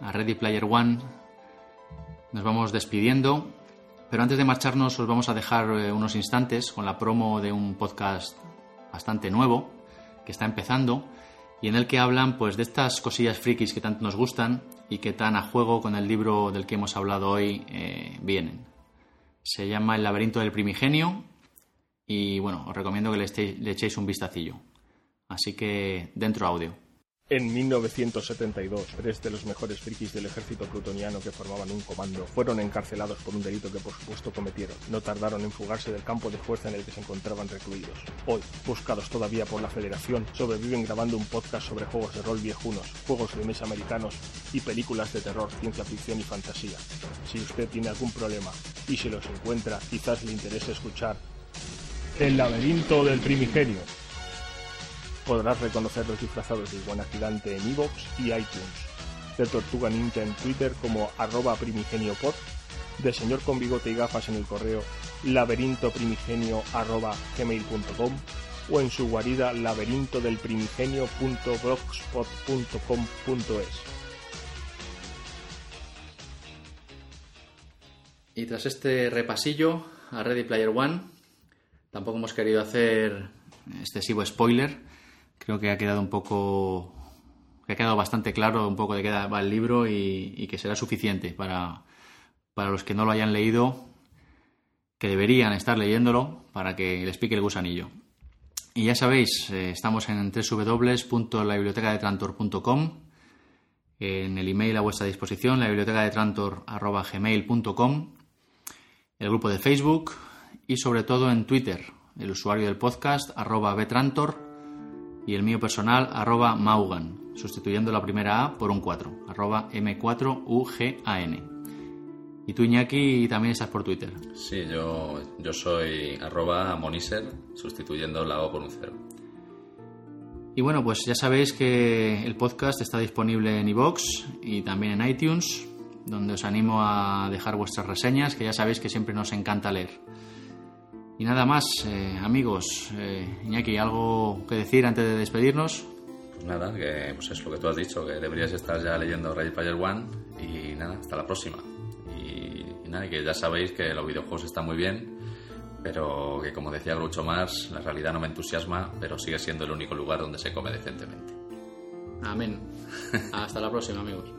a Ready Player One, nos vamos despidiendo. Pero antes de marcharnos, os vamos a dejar eh, unos instantes con la promo de un podcast bastante nuevo que está empezando y en el que hablan pues de estas cosillas frikis que tanto nos gustan y que tan a juego con el libro del que hemos hablado hoy eh, vienen. Se llama El laberinto del primigenio y bueno, os recomiendo que le, le echéis un vistacillo. Así que dentro audio. En 1972, tres de los mejores frikis del ejército plutoniano que formaban un comando fueron encarcelados por un delito que por supuesto cometieron. No tardaron en fugarse del campo de fuerza en el que se encontraban recluidos. Hoy, buscados todavía por la Federación, sobreviven grabando un podcast sobre juegos de rol viejunos, juegos de mesa americanos y películas de terror, ciencia ficción y fantasía. Si usted tiene algún problema y se los encuentra, quizás le interese escuchar El laberinto del primigenio podrás reconocerlos disfrazados de Iguana Gigante en iVoox y iTunes, de Tortuga Ninja en Twitter como arroba primigeniopod, de Señor con bigote y gafas en el correo laberintoprimigenio arroba o en su guarida laberintodelprimigenio.blogspot.com.es. Y tras este repasillo a Ready Player One, tampoco hemos querido hacer excesivo spoiler, creo que ha quedado un poco que ha quedado bastante claro un poco de qué va el libro y, que será suficiente para, para los que no lo hayan leído, que deberían estar leyéndolo para que les pique el gusanillo. Y ya sabéis, eh, estamos en www.labibliotecadetrantor.com, en el email a vuestra disposición, la biblioteca de gmail.com, el grupo de Facebook y sobre todo en Twitter, el usuario del podcast arroba betrantor y el mío personal arroba maugan, sustituyendo la primera A por un 4, arroba M4UGAN. Y tú, Iñaki, también estás por Twitter. Sí, yo, yo soy arroba moniser, sustituyendo la O por un 0. Y bueno, pues ya sabéis que el podcast está disponible en iVoox y también en iTunes, donde os animo a dejar vuestras reseñas, que ya sabéis que siempre nos encanta leer. Y nada más, eh, amigos. Eh, Iñaki, ¿algo que decir antes de despedirnos? Pues nada, que pues es lo que tú has dicho, que deberías estar ya leyendo Ready Player One y nada, hasta la próxima. Y, nada, que ya sabéis que los videojuegos están muy bien, pero que como decía Groucho Mars, la realidad no me entusiasma, pero sigue siendo el único lugar donde se come decentemente. Amén. hasta la próxima, amigos.